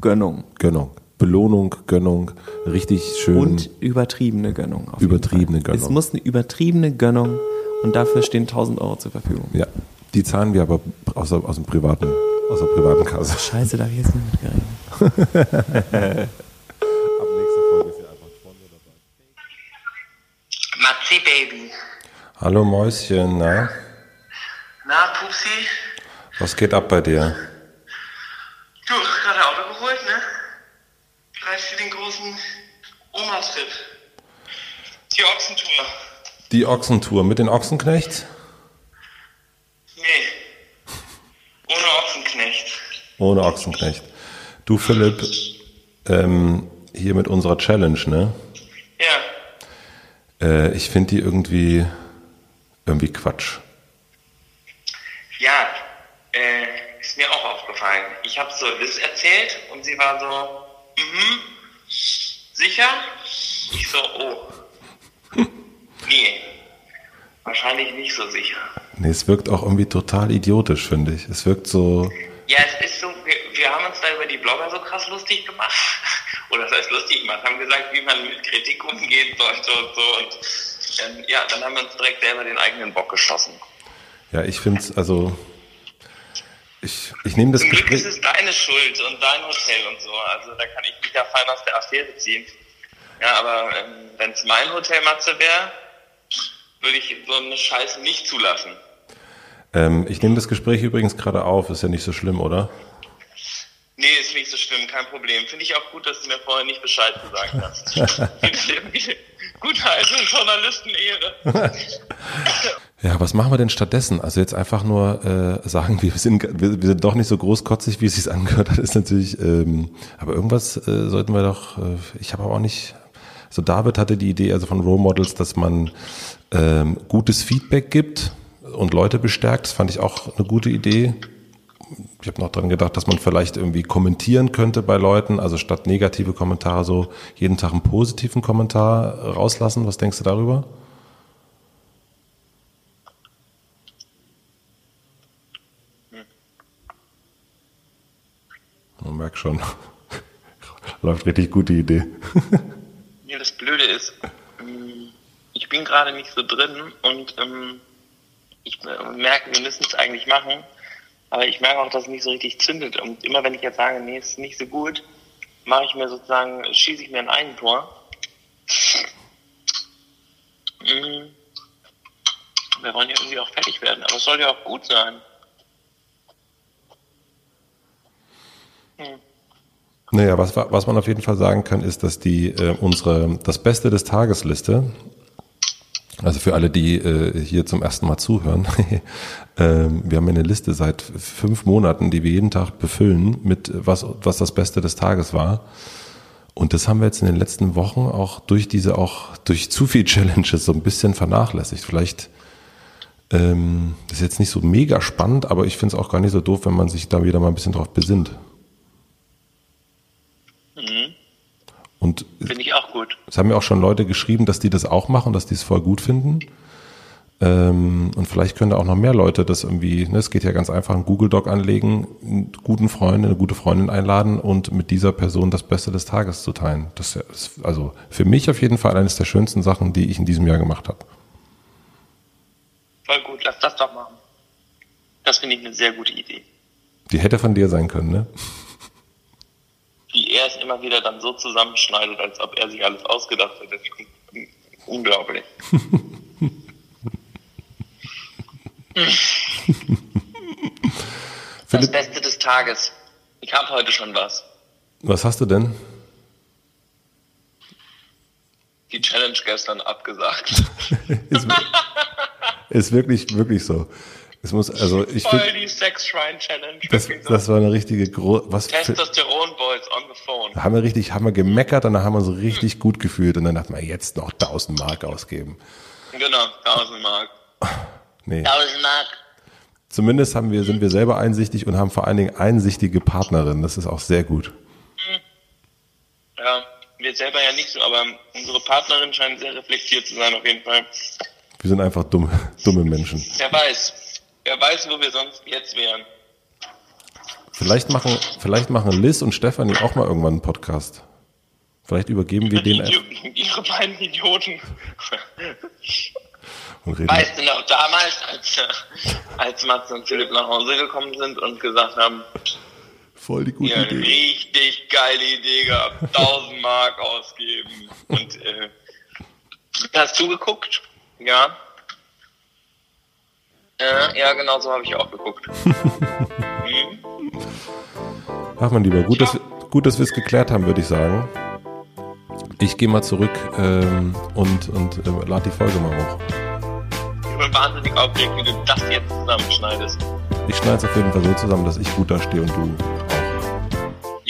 Gönnung. Gönnung. Belohnung, Gönnung. Richtig schön. Und übertriebene Gönnung. auf jeden Übertriebene Fall. Es Gönnung. muss eine übertriebene Gönnung und dafür stehen 1000 Euro zur Verfügung. ja. Die zahlen wir aber aus, der- aus dem privaten, aus der privaten Kasse. Scheiße, da habe ich jetzt nicht mitgerechnet. Ab nächster Folge ist ja einfach. Matzi Baby. Hallo Mäuschen, na? Na, Pupsi? Was geht ab bei dir? Du, gerade Auto geholt, ne? Bereit für den großen Oma-Trip. Die Ochsentour. Die Ochsentour mit den Ochsenknechts? Nee. Ohne Ochsenknecht. Ohne Ochsenknecht. Du Philipp, ähm, hier mit unserer Challenge, ne? Ja. Äh, ich finde die irgendwie, irgendwie Quatsch. Ja, äh, ist mir auch aufgefallen. Ich habe so Liz erzählt und sie war so, mhm, sicher? Ich so, oh. Nee. Wahrscheinlich nicht so sicher. Nee, es wirkt auch irgendwie total idiotisch, finde ich. Es wirkt so, Ja, es ist so, wir, wir haben uns da über die Blogger so krass lustig gemacht. Oder das heißt lustig gemacht, haben gesagt, wie man mit Kritik umgehen sollte und so. Und ähm, ja, dann haben wir uns direkt selber den eigenen Bock geschossen. ja, ich finde es, also, ich, ich nehme das Zum Glück Gespräch, ist es deine Schuld und dein Hotel und so. Also da kann ich mich ja fein aus der Affäre ziehen. Ja, aber ähm, wenn es mein Hotel Matze wäre, würde ich so eine Scheiße nicht zulassen. ähm, ich nehme das Gespräch übrigens gerade auf, ist ja nicht so schlimm, oder? Nee, ist nicht so schlimm, kein Problem. Finde ich auch gut, dass du mir vorher nicht Bescheid gesagt hast. Gute alte Journalistenehre. Ja, was machen wir denn stattdessen? Also jetzt einfach nur äh, sagen, wir sind, wir, wir sind doch nicht so großkotzig, wie es sich angehört hat, ist natürlich, ähm, aber irgendwas äh, sollten wir doch, äh, ich habe aber auch nicht, so David hatte die Idee also von Role Models, dass man ähm, gutes Feedback gibt und Leute bestärkt, das fand ich auch eine gute Idee. Ich habe noch dran gedacht, dass man vielleicht irgendwie kommentieren könnte bei Leuten, also statt negative Kommentare so jeden Tag einen positiven Kommentar rauslassen. Was denkst du darüber? Man merkt schon. Läuft richtig gute Idee. Ja, das Blöde ist, ähm, ich bin gerade nicht so drin und ähm, ich äh, merke, wir müssen es eigentlich machen, aber ich merke auch, dass es nicht so richtig zündet. Und immer wenn ich jetzt sage, nee, ist nicht so gut, mache ich mir sozusagen, schieße ich mir ein Eigentor. Mm. Wir wollen ja irgendwie auch fertig werden, aber es soll ja auch gut sein. Naja, was, wa- was man auf jeden Fall sagen kann, ist, dass die äh, unsere das Beste des Tagesliste, also für alle, die äh, hier zum ersten Mal zuhören, ähm, wir haben eine Liste seit fünf Monaten, die wir jeden Tag befüllen mit was was das Beste des Tages war. Und das haben wir jetzt in den letzten Wochen auch durch diese auch durch zu viel Challenges so ein bisschen vernachlässigt. Vielleicht ähm, ist jetzt nicht so mega spannend, aber ich finde es auch gar nicht so doof, wenn man sich da wieder mal ein bisschen drauf besinnt. Und Finde ich auch gut. es haben mir auch schon Leute geschrieben, dass die das auch machen, dass die es voll gut finden. Ähm, und vielleicht können da auch noch mehr Leute das irgendwie, ne, es geht ja ganz einfach, einen Google Doc anlegen, einen guten Freund, eine gute Freundin einladen und mit dieser Person das Beste des Tages zu teilen. Das ist, ja- ist also für mich auf jeden Fall eines der schönsten Sachen, die ich in diesem Jahr gemacht habe. Voll gut, lass das doch machen. Das finde ich eine sehr gute Idee. Die hätte von dir sein können, ne? Er es immer wieder dann so zusammenschneidet, als ob er sich alles ausgedacht hätte. Unglaublich. Das Beste des Tages. Ich habe heute schon was. was hast du denn? Die Challenge gestern abgesagt. Ist, Ist wirklich, wirklich so. Es muss, also ich Voll find, die Sex-Shrine-Challenge. das, das war eine richtige gro was für, Testosteron-Boys on the phone. da haben wir richtig, haben wir gemeckert und dann haben wir uns richtig gut gefühlt und dann dachten wir, jetzt noch 1000 Mark ausgeben. Genau, 1000 Mark. Nee. 1000 Mark. Zumindest haben wir, sind wir selber einsichtig und haben vor allen Dingen einsichtige Partnerinnen. Das ist auch sehr gut. Ja, wir selber ja nicht so, aber unsere Partnerin scheint sehr reflektiert zu sein auf jeden Fall. Wir sind einfach dumme, dumme Menschen. Wer weiß. Wer weiß, wo wir sonst jetzt wären. Vielleicht machen, vielleicht machen Liz und Stefanie auch mal irgendwann einen Podcast. Vielleicht übergeben wir den ihre beiden Idioten. Weißt du noch, damals, als, äh, als Mats und Philipp nach Hause gekommen sind und gesagt haben, Voll die gute ja, Idee. richtig geile Idee gehabt, 1000 Mark ausgeben. Und äh, hast du geguckt? Ja. Äh, ja, genau so habe ich auch geguckt. mhm. Ach man lieber, gut, dass wir, gut, dass wir es geklärt haben, würde ich sagen. Ich gehe mal zurück ähm, und, und äh, lade die Folge mal hoch. Ich bin wahnsinnig aufgeregt, wie du das jetzt zusammenschneidest. Ich schneide es auf jeden Fall so zusammen, dass ich gut dastehe und du.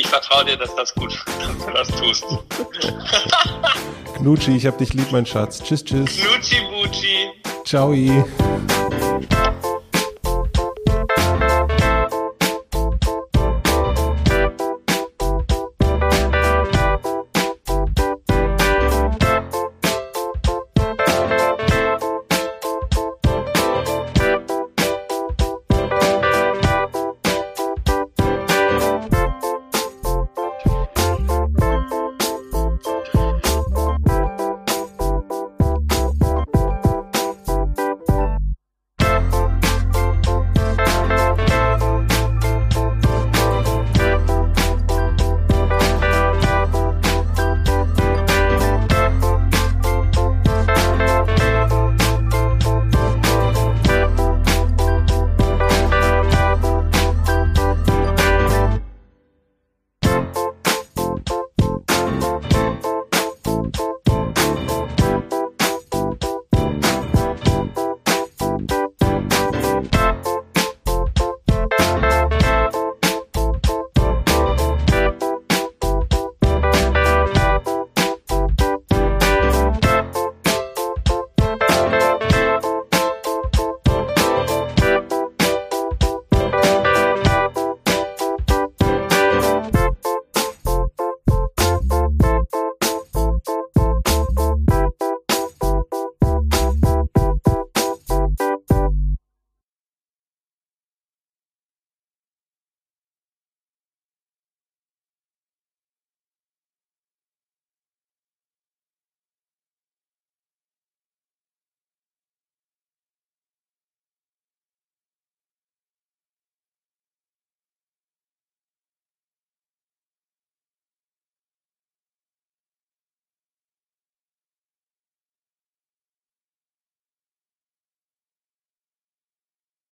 Ich vertraue dir, dass das gut, dass du das tust. Knutschi, ich hab dich lieb, mein Schatz. Tschüss, tschüss. Knutschi Butschi. Ciao.